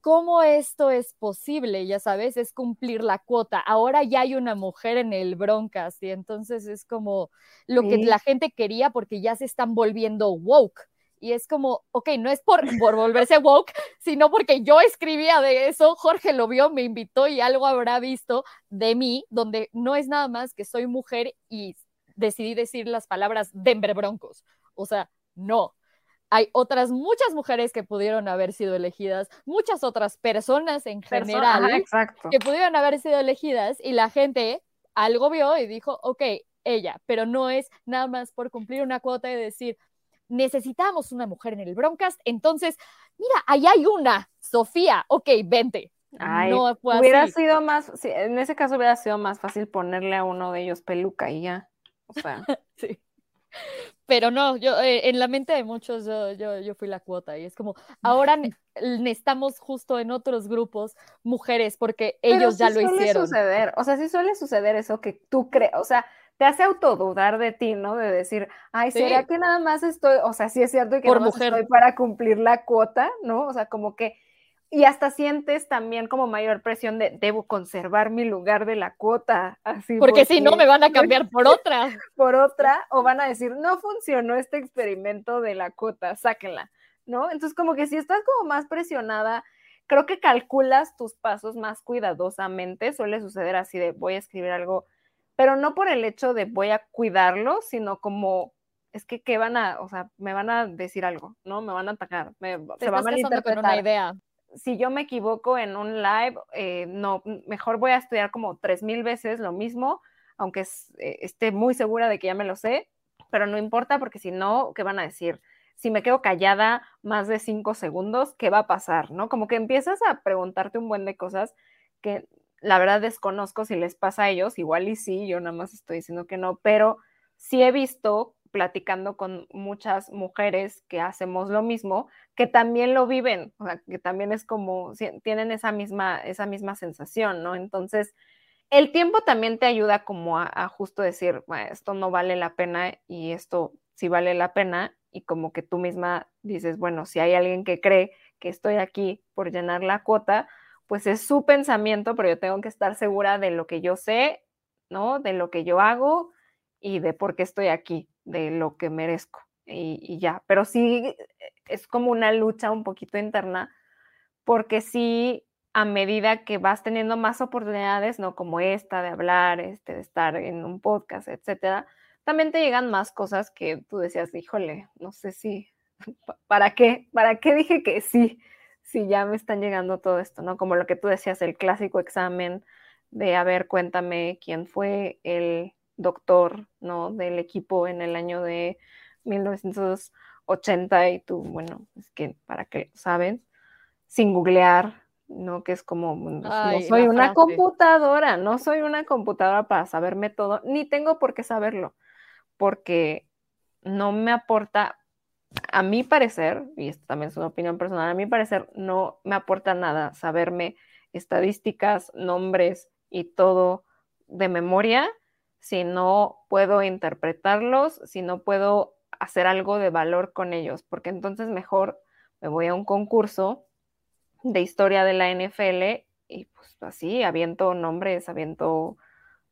¿cómo esto es posible? Ya sabes, es cumplir la cuota. Ahora ya hay una mujer en el Broncas y entonces es como lo que la gente quería porque ya se están volviendo woke. Y es como, ok, no es por, por volverse woke, sino porque yo escribía de eso, Jorge lo vio, me invitó y algo habrá visto de mí, donde no es nada más que soy mujer y decidí decir las palabras Denver Broncos. O sea, no, hay otras muchas mujeres que pudieron haber sido elegidas, muchas otras personas en general que pudieron haber sido elegidas y la gente algo vio y dijo, ok, ella, pero no es nada más por cumplir una cuota y decir, necesitamos una mujer en el Broncast, entonces, mira, ahí hay una, Sofía, ok, vente. Ay, no fue hubiera así. sido más, sí, en ese caso hubiera sido más fácil ponerle a uno de ellos peluca y ya, o sea. sí pero no, yo eh, en la mente de muchos yo, yo, yo, fui la cuota y es como, ahora necesitamos justo en otros grupos mujeres porque ellos Pero ya sí lo suele hicieron. suceder, o sea, sí suele suceder eso que tú crees, o sea, te hace autodudar de ti, ¿no? De decir, ay, ¿será Sí. que nada más estoy, o sea, sí es cierto que Por nada más mujer. estoy para cumplir la cuota, ¿no? O sea, como que, y hasta sientes también como mayor presión de, debo conservar mi lugar de la cuota, así. Porque si no me van a cambiar por otra. por otra, o van a decir, no funcionó este experimento de la cuota, sáquenla, ¿no? Entonces, como que si estás como más presionada, creo que calculas tus pasos más cuidadosamente, suele suceder así de voy a escribir algo, pero no por el hecho de voy a cuidarlo, sino como es que qué van a, o sea, me van a decir algo, ¿no? Me van a atacar, me, se va a una malinterpretar idea. Si yo me equivoco en un live, eh, no, mejor voy a estudiar como tres mil veces lo mismo, aunque es, eh, esté muy segura de que ya me lo sé, pero no importa porque si no, ¿qué van a decir? Si me quedo callada más de cinco segundos, ¿qué va a pasar? ¿No? Como que empiezas a preguntarte un buen de cosas que la verdad desconozco si les pasa a ellos, igual y sí, yo nada más estoy diciendo que no, pero sí he visto platicando con muchas mujeres que hacemos lo mismo, que también lo viven, o sea, que también es como, tienen esa misma, esa misma sensación, ¿no? Entonces, el tiempo también te ayuda como a, a justo decir, esto no vale la pena y esto sí vale la pena, y como que tú misma dices, bueno, si hay alguien que cree que estoy aquí por llenar la cuota, pues es su pensamiento, pero yo tengo que estar segura de lo que yo sé, ¿no? De lo que yo hago y de por qué estoy aquí, de lo que merezco y, ya. Pero sí es como una lucha un poquito interna, porque sí, a medida que vas teniendo más oportunidades, ¿no? Como esta de hablar, este, de estar en un podcast, etcétera, también te llegan más cosas que tú decías, híjole, no sé si, ¿para qué? ¿Para qué dije que sí? Si ya me están llegando todo esto, ¿no? Como lo que tú decías, el clásico examen de, a ver, cuéntame quién fue el doctor, ¿no? Del equipo en el año de 1980 y tú, bueno, es que para que saben, sin googlear, ¿no? Que es como, Ay, no soy una frase. computadora, no soy una computadora para saberme todo, ni tengo por qué saberlo, porque no me aporta a mi parecer, y esto también es una opinión personal, a mi parecer no me aporta nada saberme estadísticas, nombres y todo de memoria si no puedo interpretarlos, si no puedo hacer algo de valor con ellos, porque entonces mejor me voy a un concurso de historia de la NFL y pues así aviento nombres, aviento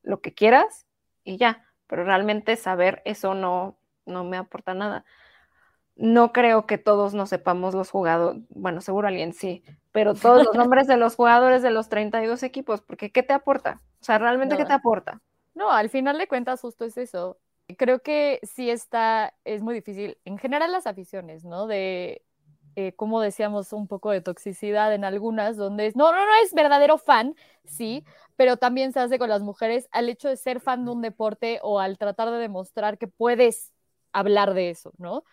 lo que quieras y ya, pero realmente saber eso no, no me aporta nada. No creo que todos nos sepamos los jugadores, bueno, seguro alguien sí, pero todos los nombres de los jugadores de los 32 equipos, porque ¿qué te aporta? O sea, realmente ¿qué te aporta? No, al final de cuentas justo es eso. Creo que sí está, es muy difícil, en general las aficiones, ¿no? De, eh, como decíamos, un poco de toxicidad en algunas, donde es, no, no, no es verdadero fan, sí, pero también se hace con las mujeres al hecho de ser fan de un deporte o al tratar de demostrar que puedes hablar de eso, ¿no?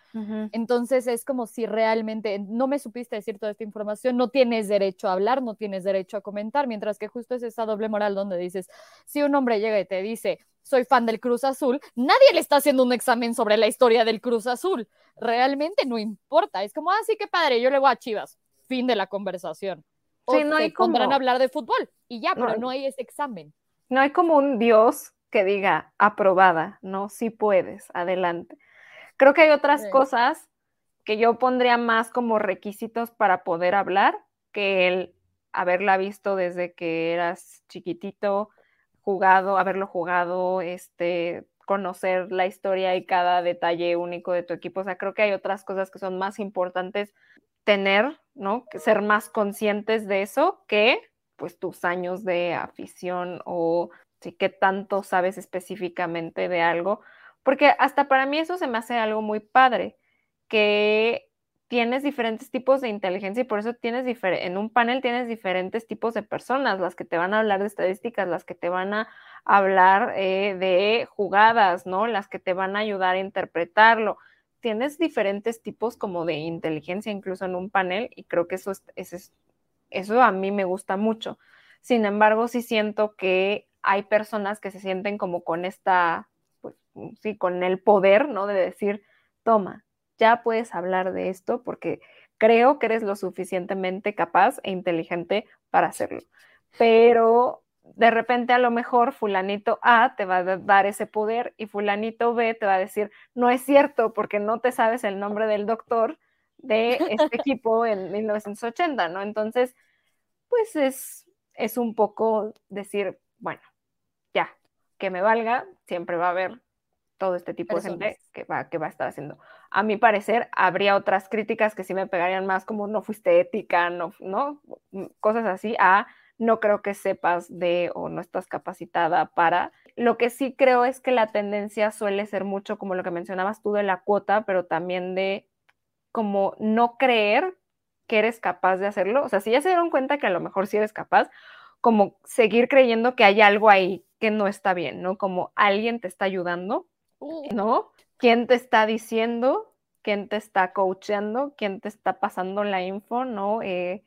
Entonces es como si realmente no me supiste decir toda esta información, no tienes derecho a hablar, no tienes derecho a comentar, mientras que justo es esa doble moral donde dices, si un hombre llega y te dice, soy fan del Cruz Azul, nadie le está haciendo un examen sobre la historia del Cruz Azul, realmente no importa, es como, ah, sí, qué padre, yo le voy a Chivas, fin de la conversación. O sí, no hay como... a hablar de fútbol y ya, pero no hay ese examen. No hay como un Dios que diga aprobada, no, sí puedes, adelante. Creo que hay otras cosas que yo pondría más como requisitos para poder hablar que el haberla visto desde que eras chiquitito, jugado, haberlo jugado, este, conocer la historia y cada detalle único de tu equipo. O sea, creo que hay otras cosas que son más importantes tener, ¿no? Ser más conscientes de eso que pues tus años de afición o sí que tanto sabes específicamente de algo, porque hasta para mí eso se me hace algo muy padre, que tienes diferentes tipos de inteligencia y por eso tienes en un panel tienes diferentes tipos de personas, las que te van a hablar de estadísticas, las que te van a hablar eh, de jugadas, ¿no? Las que te van a ayudar a interpretarlo. Tienes diferentes tipos como de inteligencia incluso en un panel y creo que eso, es, eso a mí me gusta mucho. Sin embargo, sí siento que hay personas que se sienten como con esta sí, con el poder, ¿no? De decir, toma, ya puedes hablar de esto porque creo que eres lo suficientemente capaz e inteligente para hacerlo. Pero de repente a lo mejor fulanito A te va a dar ese poder y fulanito B te va a decir, no es cierto porque no te sabes el nombre del doctor de este equipo en 1980, ¿no? Entonces, pues es, es un poco decir, bueno, ya, que me valga, siempre va a haber todo este tipo de gente que va, que va a estar haciendo. A mi parecer, habría otras críticas que sí me pegarían más como no fuiste ética, no, ¿no? Mm, cosas así, a no creo que sepas de o no estás capacitada para. Lo que sí creo es que la tendencia suele ser mucho como lo que mencionabas tú de la cuota, pero también de como no creer que eres capaz de hacerlo. O sea, si ya se dieron cuenta que a lo mejor sí eres capaz, como seguir creyendo que hay algo ahí que no está bien, ¿no? Como alguien te está ayudando. ¿No? ¿Quién te está diciendo? ¿Quién te está coachando? ¿Quién te está pasando la info? ¿No? Eh,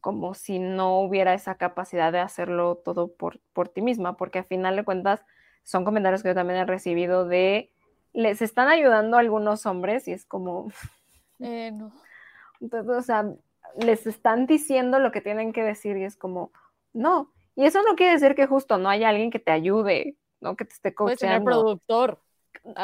como si no hubiera esa capacidad de hacerlo todo por, por ti misma, porque al final de cuentas son comentarios que yo también he recibido de, les están ayudando algunos hombres y es como, eh, no. Entonces, o sea, les están diciendo lo que tienen que decir y es como, no. Y eso no quiere decir que justo no haya alguien que te ayude, ¿no? Que te esté coachando. Puede ser productor.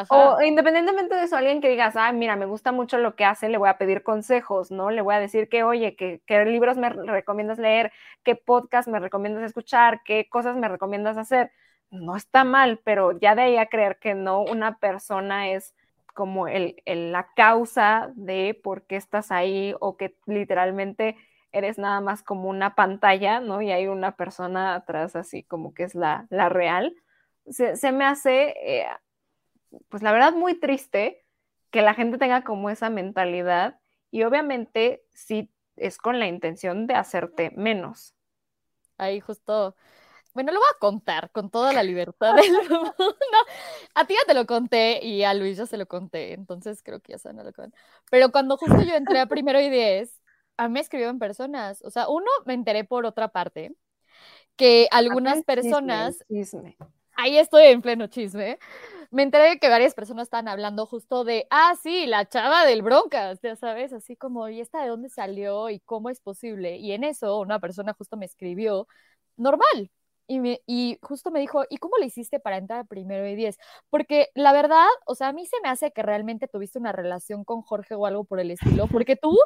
O independientemente de eso, alguien que digas, ah, mira, me gusta mucho lo que hace, le voy a pedir consejos, ¿no? Le voy a decir que, oye, qué libros me recomiendas leer, qué podcast me recomiendas escuchar, qué cosas me recomiendas hacer. No está mal, pero ya de ahí a creer que no una persona es como el, la causa de por qué estás ahí o que literalmente eres nada más como una pantalla, ¿no? Y hay una persona atrás así como que es la, la real. Se, se me hace eh, pues la verdad muy triste que la gente tenga como esa mentalidad y obviamente sí es con la intención de hacerte menos. Ahí justo, bueno, lo voy a contar con toda la libertad del mundo. A ti ya te lo conté y a Luis ya se lo conté, entonces creo que ya saben lo conté. Pero cuando justo yo entré a primero y diez, a mí me escribieron personas, o sea, uno me enteré por otra parte, que algunas personas, chisme. ahí estoy en pleno chisme, me enteré que varias personas estaban hablando justo de, ah, sí, la chava del Broncas, ya sabes, así como, ¿y esta de dónde salió y cómo es posible? Y en eso una persona justo me escribió, normal, y, justo me dijo, ¿y cómo le hiciste para entrar primero y diez? Porque la verdad, o sea, a mí se me hace que realmente tuviste una relación con Jorge o algo por el estilo, porque tú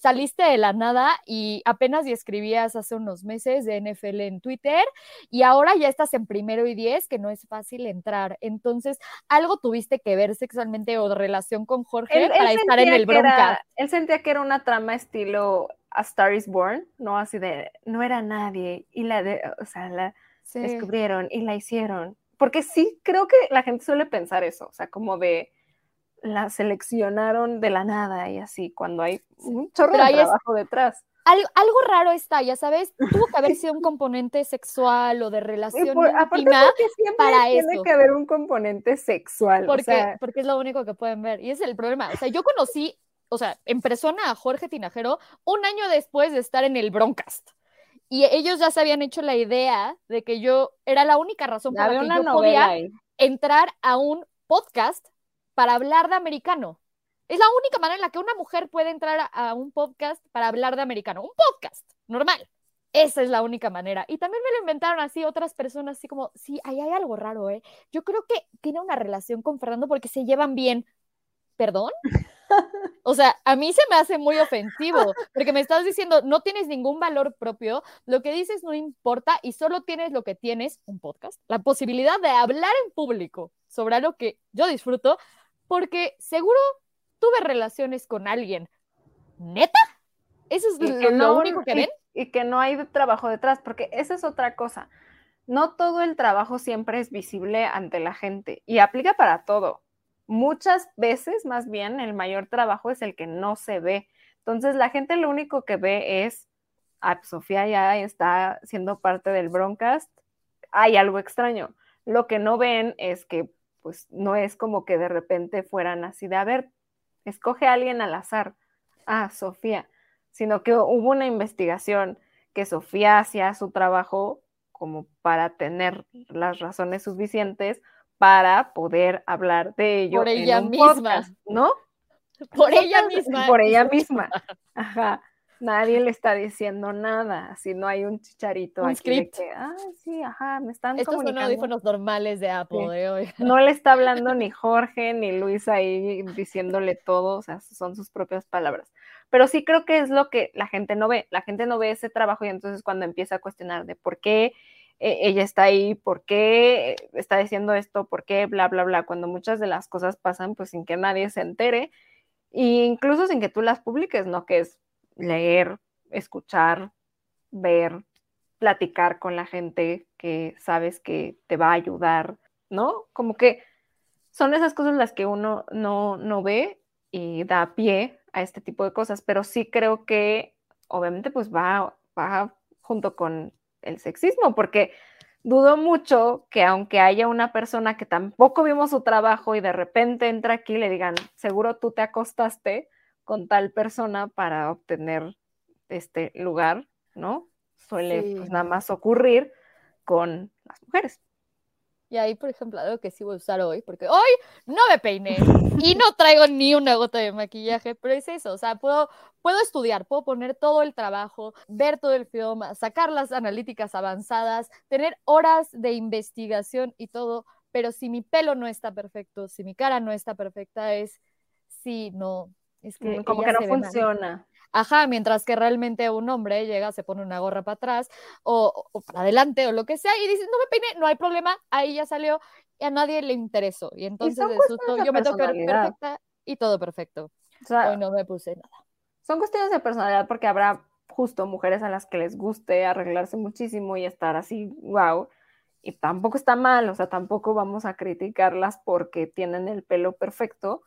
saliste de la nada y apenas y escribías hace unos meses de NFL en Twitter y ahora ya estás en primero y diez, que no es fácil entrar. Entonces, algo tuviste que ver sexualmente o de relación con Jorge para estar en el bronca. Él sentía que era una trama estilo A Star is Born, no así de, no era nadie, y la de, o sea, la descubrieron y la hicieron. Porque sí creo que la gente suele pensar eso, o sea, como de la seleccionaron de la nada y así, cuando hay un chorro de trabajo detrás. Algo, algo, raro está, ya sabes, tuvo que haber sido un componente sexual o de relación íntima para tiene que haber un componente sexual. Porque, porque es lo único que pueden ver. Y es el problema. O sea, yo conocí, o sea, en persona a Jorge Tinajero un año después de estar en el Broncast y ellos ya se habían hecho la idea de que yo era la única razón por la que yo podía entrar a un podcast para hablar de americano. Es la única manera en la que una mujer puede entrar a, un podcast para hablar de americano. Un podcast, normal. Esa es la única manera. Y también me lo inventaron así otras personas, así como, sí, ahí hay algo raro, ¿eh? Yo creo que tiene una relación con Fernando porque se llevan bien. ¿Perdón? O sea, a mí se me hace muy ofensivo, porque me estás diciendo, no tienes ningún valor propio, lo que dices no importa y solo tienes lo que tienes, un podcast, la posibilidad de hablar en público sobre algo que yo disfruto, porque seguro tuve relaciones con alguien. ¿Neta? ¿Eso es lo, único que ven? Y que no hay trabajo detrás, porque esa es otra cosa. No todo el trabajo siempre es visible ante la gente y aplica para todo muchas veces más bien el mayor trabajo es el que no se ve. Entonces la gente lo único que ve es, ah, pues, Sofía ya está siendo parte del broadcast, hay algo extraño. Lo que no ven es que pues no es como que de repente fueran así de, a ver, escoge a alguien al azar, ah, Sofía, sino que hubo una investigación que Sofía hacía su trabajo como para tener las razones suficientes para poder hablar de ello. Por ella misma. ¿No? Por ella misma. Por ella misma. Ajá. Nadie le está diciendo nada, si no hay un chicharito un script. ah, sí, ajá, me están Estos son audífonos normales de Apple de hoy. No le está hablando ni Jorge ni Luis ahí diciéndole todo, o sea, son sus propias palabras. Pero sí creo que es lo que la gente no ve. La gente no ve ese trabajo y entonces cuando empieza a cuestionar de por qué e, ella está ahí, por qué está diciendo esto, por qué, bla, bla, bla, cuando muchas de las cosas pasan pues sin que nadie se entere e incluso sin que tú las publiques, ¿no? Que es leer, escuchar, ver, platicar con la gente que sabes que te va a ayudar, ¿no? Como que son esas cosas las que uno no, no ve y da pie a este tipo de cosas, pero sí creo que obviamente pues va, va junto con el sexismo, porque dudo mucho que aunque haya una persona que tampoco vimos su trabajo y de repente entra aquí y le digan, seguro tú te acostaste con tal persona para obtener este lugar, ¿no? Suele pues, nada más ocurrir con las mujeres. Y ahí, por ejemplo, algo que sí voy a usar hoy, porque hoy no me peiné y no traigo ni una gota de maquillaje, pero es eso, o sea, puedo, puedo estudiar, puedo poner todo el trabajo, ver todo el film, sacar las analíticas avanzadas, tener horas de investigación y todo, pero si mi pelo no está perfecto, si mi cara no está perfecta, es, sí, no, es que... Mm, como que no funciona. Ajá, mientras que realmente un hombre llega, se pone una gorra para atrás o, para adelante o lo que sea y dice, no me peiné, no hay problema, ahí ya salió y a nadie le interesó. Y entonces yo me toco perfecta y todo perfecto. Hoy no me puse nada. Son cuestiones de personalidad porque habrá justo mujeres a las que les guste arreglarse muchísimo y estar así, wow. Y tampoco está mal, o sea, tampoco vamos a criticarlas porque tienen el pelo perfecto,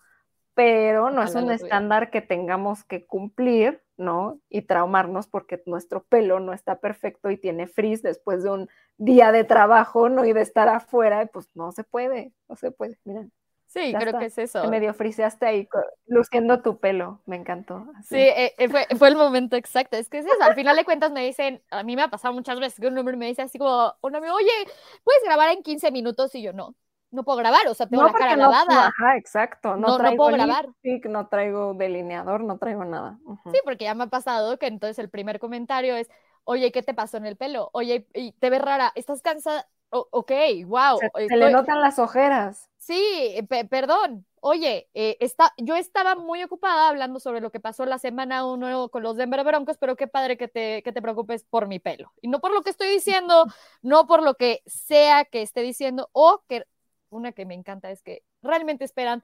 pero no es un estándar que tengamos que cumplir, ¿no? Y traumarnos porque nuestro pelo no está perfecto y tiene frizz después de un día de trabajo, ¿no? Y de estar afuera, pues no se puede, no se puede, miren. Sí, creo que es eso. Te medio friseaste ahí, luciendo tu pelo, me encantó. Sí, eh, eh, fue, fue, el momento exacto. Es que es eso, al final de cuentas me dicen, a mí me ha pasado muchas veces que un hombre me dice así como, un amigo, oye, ¿puedes grabar en 15 minutos? Y yo, no, no puedo grabar, o sea, tengo No, la cara no- lavada. Ajá, exacto. No, No- no traigo puedo grabar. no traigo delineador, no traigo nada. Sí, porque ya me ha pasado que entonces el primer comentario es, oye, ¿qué te pasó en el pelo? Oye, y te ves rara, ¿estás cansada? O- ok, wow. Se, se le notan las ojeras. Sí, pe- perdón. Oye, eh, está, yo estaba muy ocupada hablando sobre lo que pasó la semana uno con los Denver Broncos, pero qué padre que te, que te preocupes por mi pelo. Y no por lo que estoy diciendo, no por lo que sea que esté diciendo, o que una que me encanta es que realmente esperan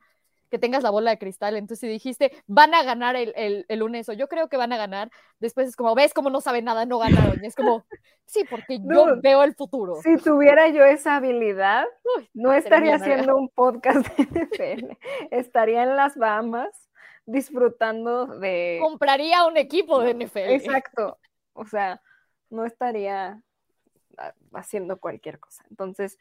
que tengas la bola de cristal. Entonces, si dijiste, van a ganar el, el, el lunes, o yo creo que van a ganar, después es como, ves cómo no saben nada, no ganaron. Y es como, sí, porque yo veo el futuro. Si tuviera yo esa habilidad, Uy, no estaría haciendo un podcast de NFL. Estaría en las Bahamas disfrutando de... compraría un equipo de NFL. Exacto. O sea, no estaría ah, haciendo cualquier cosa. Entonces,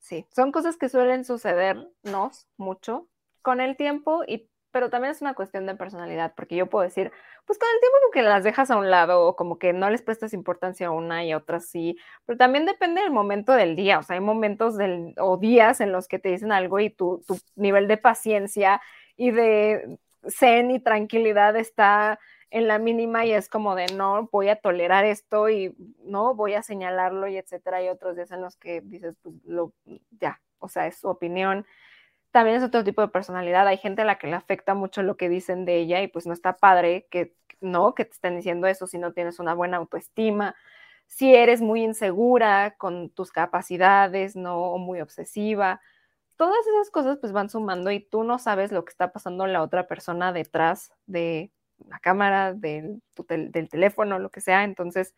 sí, son cosas que suelen sucedernos mucho con el tiempo y pero también es una cuestión de personalidad, porque yo puedo decir, pues con el tiempo como que las dejas a un lado o como que no les prestas importancia a una y a otra sí, pero también depende del momento del día, o sea, hay momentos del, o días en los que te dicen algo y tu, tu nivel de paciencia y de zen y tranquilidad está en la mínima y es como de no voy a tolerar esto y no voy a señalarlo y etcétera. Hay otros días en los que dices, pues lo, ya, o sea, es su opinión. También es otro tipo de personalidad. Hay gente a la que le afecta mucho lo que dicen de ella y pues no está padre que no, que te estén diciendo eso si no tienes una buena autoestima. Si eres muy insegura con tus capacidades, no, o muy obsesiva. Todas esas cosas pues van sumando y tú no sabes lo que está pasando la otra persona detrás de la cámara, del, tu tel- del teléfono, lo que sea. Entonces,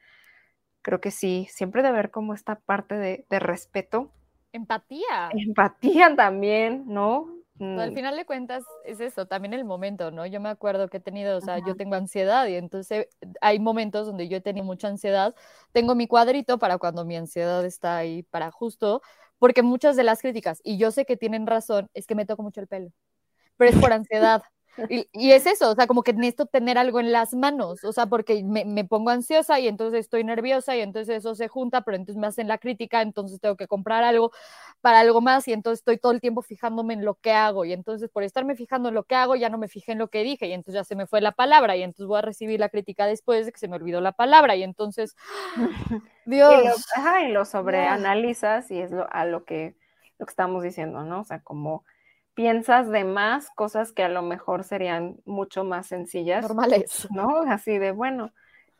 creo que sí, siempre de haber como esta parte de, de respeto, Empatía. empatía también, ¿no? No, al Mm, final de cuentas es eso, también el momento, ¿no? Yo me acuerdo que he tenido, o sea, yo tengo ansiedad y entonces hay momentos donde yo he tenido mucha ansiedad. Tengo mi cuadrito para cuando mi ansiedad está ahí, para justo, porque muchas de las críticas, y yo sé que tienen razón, es que me toco mucho el pelo, pero es por ansiedad. Y, y es eso, o sea, como que necesito tener algo en las manos, o sea, porque me, me pongo ansiosa y entonces estoy nerviosa y entonces eso se junta, pero entonces me hacen la crítica, entonces tengo que comprar algo para algo más y entonces estoy todo el tiempo fijándome en lo que hago y entonces por estarme fijando en lo que hago ya no me fijé en lo que dije y entonces ya se me fue la palabra y entonces voy a recibir la crítica después de que se me olvidó la palabra y entonces, y Dios, lo, ajá, y lo sobreanalizas y es lo, a lo que, lo que estamos diciendo, ¿no? O sea, como piensas de más cosas que a lo mejor serían mucho más sencillas. normales. ¿no? Así de, bueno,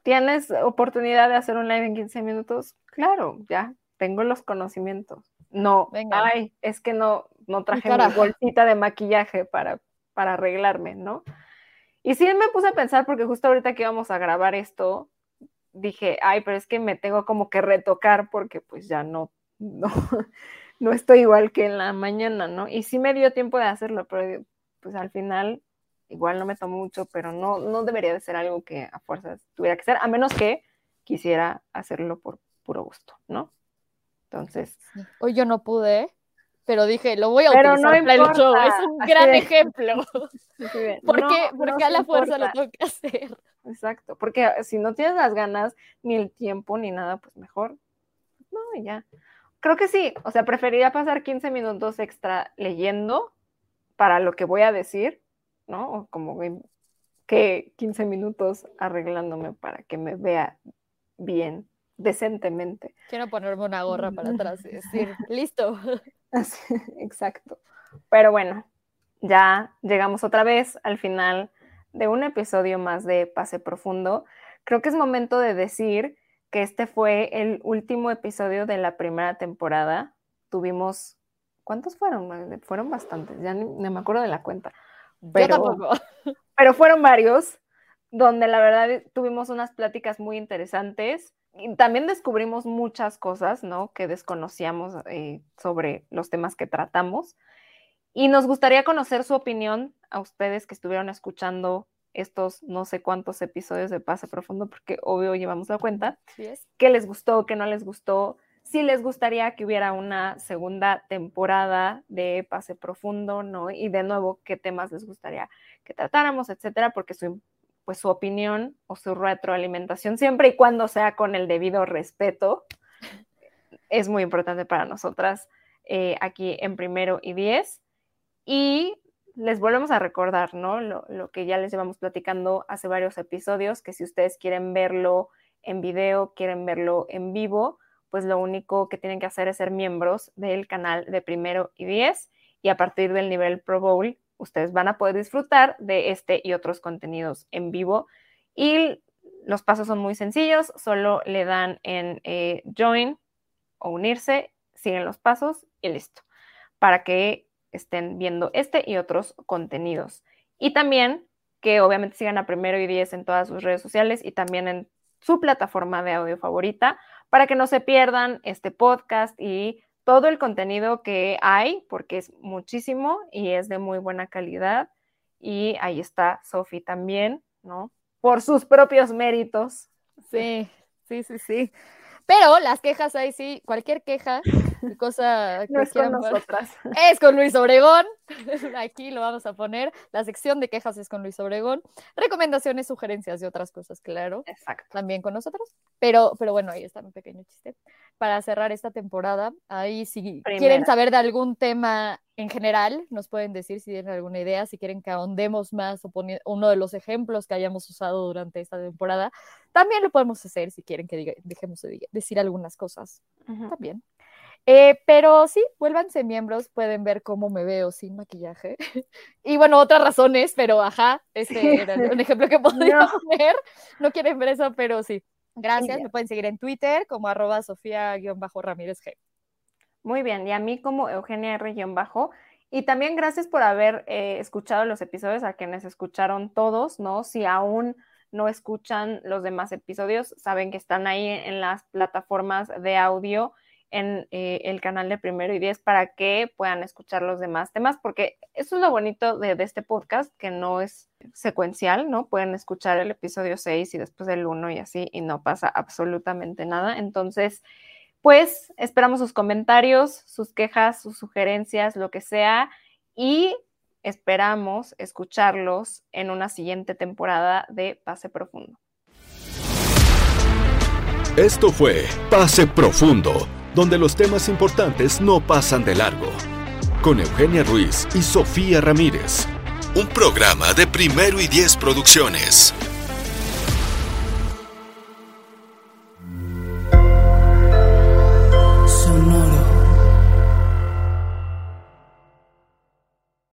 ¿tienes oportunidad de hacer un live en 15 minutos? Claro, ya, tengo los conocimientos. No, Venga. ay, es que no, no traje mi bolsita de maquillaje para, para arreglarme, ¿no? Y sí me puse a pensar, porque justo ahorita que íbamos a grabar esto, dije, ay, pero es que me tengo como que retocar porque pues ya no, no, no estoy igual que en la mañana, ¿no? Y sí me dio tiempo de hacerlo, pero pues al final igual no me tomó mucho, pero no, no debería de ser algo que a fuerzas tuviera que ser, a menos que quisiera hacerlo por puro gusto, ¿no? Entonces, Hoy yo no pude, pero dije, lo voy a Pero utilizar no para el show, es un gran de- ejemplo. así de, ¿Por no, qué? no Porque a la fuerza lo importa. tengo que hacer. Exacto, porque si no tienes las ganas, ni el tiempo, ni nada, pues mejor. No, y ya. Creo que sí, o sea, preferiría pasar 15 minutos extra leyendo para lo que voy a decir, ¿no? O como que- que 15 minutos arreglándome para que me vea bien, decentemente. Quiero ponerme una gorra para atrás y decir, listo. Así, Exacto. Pero bueno, ya llegamos otra vez al final de un episodio más de Pase Profundo. Creo que es momento de decir que este fue el último episodio de la primera temporada. Tuvimos, ¿cuántos fueron? Fueron bastantes, ya ni, ni me acuerdo de la cuenta. Pero- Yo tampoco. pero fueron varios, donde la verdad tuvimos unas pláticas muy interesantes. Y también descubrimos muchas cosas, ¿no? Que desconocíamos eh, sobre los temas que tratamos. Y nos gustaría conocer su opinión a ustedes que estuvieron escuchando estos no sé cuántos episodios de Pase Profundo, porque obvio llevamos la cuenta. ¿Sí es? ¿Qué les gustó? ¿Qué no les gustó? Si les gustaría que hubiera una segunda temporada de Pase Profundo, ¿no? Y de nuevo, ¿qué temas les gustaría que tratáramos, etcétera? Porque su, pues, su opinión o su retroalimentación, siempre y cuando sea con el debido respeto, es muy importante para nosotras eh, aquí en primero y diez. Y les volvemos a recordar, ¿no? Lo, que ya les llevamos platicando hace varios episodios, que si ustedes quieren verlo en video, quieren verlo en vivo, pues lo único que tienen que hacer es ser miembros del canal de primero y diez y a partir del nivel Pro Bowl ustedes van a poder disfrutar de este y otros contenidos en vivo y los pasos son muy sencillos, solo le dan en eh, join o unirse, siguen los pasos y listo, para que estén viendo este y otros contenidos. Y también que obviamente sigan a Primero y Diez en todas sus redes sociales y también en su plataforma de audio favorita, para que no se pierdan este podcast y todo el contenido que hay, porque es muchísimo y es de muy buena calidad. Y ahí está Sofi también, ¿no? Por sus propios méritos. Sí, sí, sí, sí. Pero las quejas ahí sí, cualquier queja, cosa que no es con nosotras. Es con Luis Obregón. Aquí lo vamos a poner. La sección de quejas es con Luis Obregón. Recomendaciones, sugerencias y otras cosas, claro. Exacto. También con nosotros. Pero, pero bueno, ahí está un pequeño chiste. Para cerrar esta temporada, ahí si quieren saber de algún tema en general, nos pueden decir si tienen alguna idea, si quieren que ahondemos más o uno de los ejemplos que hayamos usado durante esta temporada, también lo podemos hacer si quieren que dejemos de decir algunas cosas. También. Eh, pero sí, vuélvanse miembros, pueden ver cómo me veo sin maquillaje. y bueno, otras razones, pero ajá, este era un ejemplo que podría no. poner. No quieren ver eso, pero sí. Gracias, me pueden seguir en Twitter como arroba sofía-ramírez G. Muy bien, y a mí como Eugenia R-bajo. Y también gracias por haber eh, escuchado los episodios, a quienes escucharon todos, ¿no? Si aún no escuchan los demás episodios, saben que están ahí en las plataformas de audio en eh, el canal de Primero y Diez para que puedan escuchar los demás temas, porque eso es lo bonito de, este podcast, que no es secuencial, ¿no? Pueden escuchar el episodio 6 y después el 1 y así, y no pasa absolutamente nada. Entonces, pues esperamos sus comentarios, sus quejas, sus sugerencias, lo que sea, y esperamos escucharlos en una siguiente temporada de Pase Profundo. Esto fue Pase Profundo, donde los temas importantes no pasan de largo, con Eugenia Ruiz y Sofía Ramírez. Un programa de primero y diez producciones.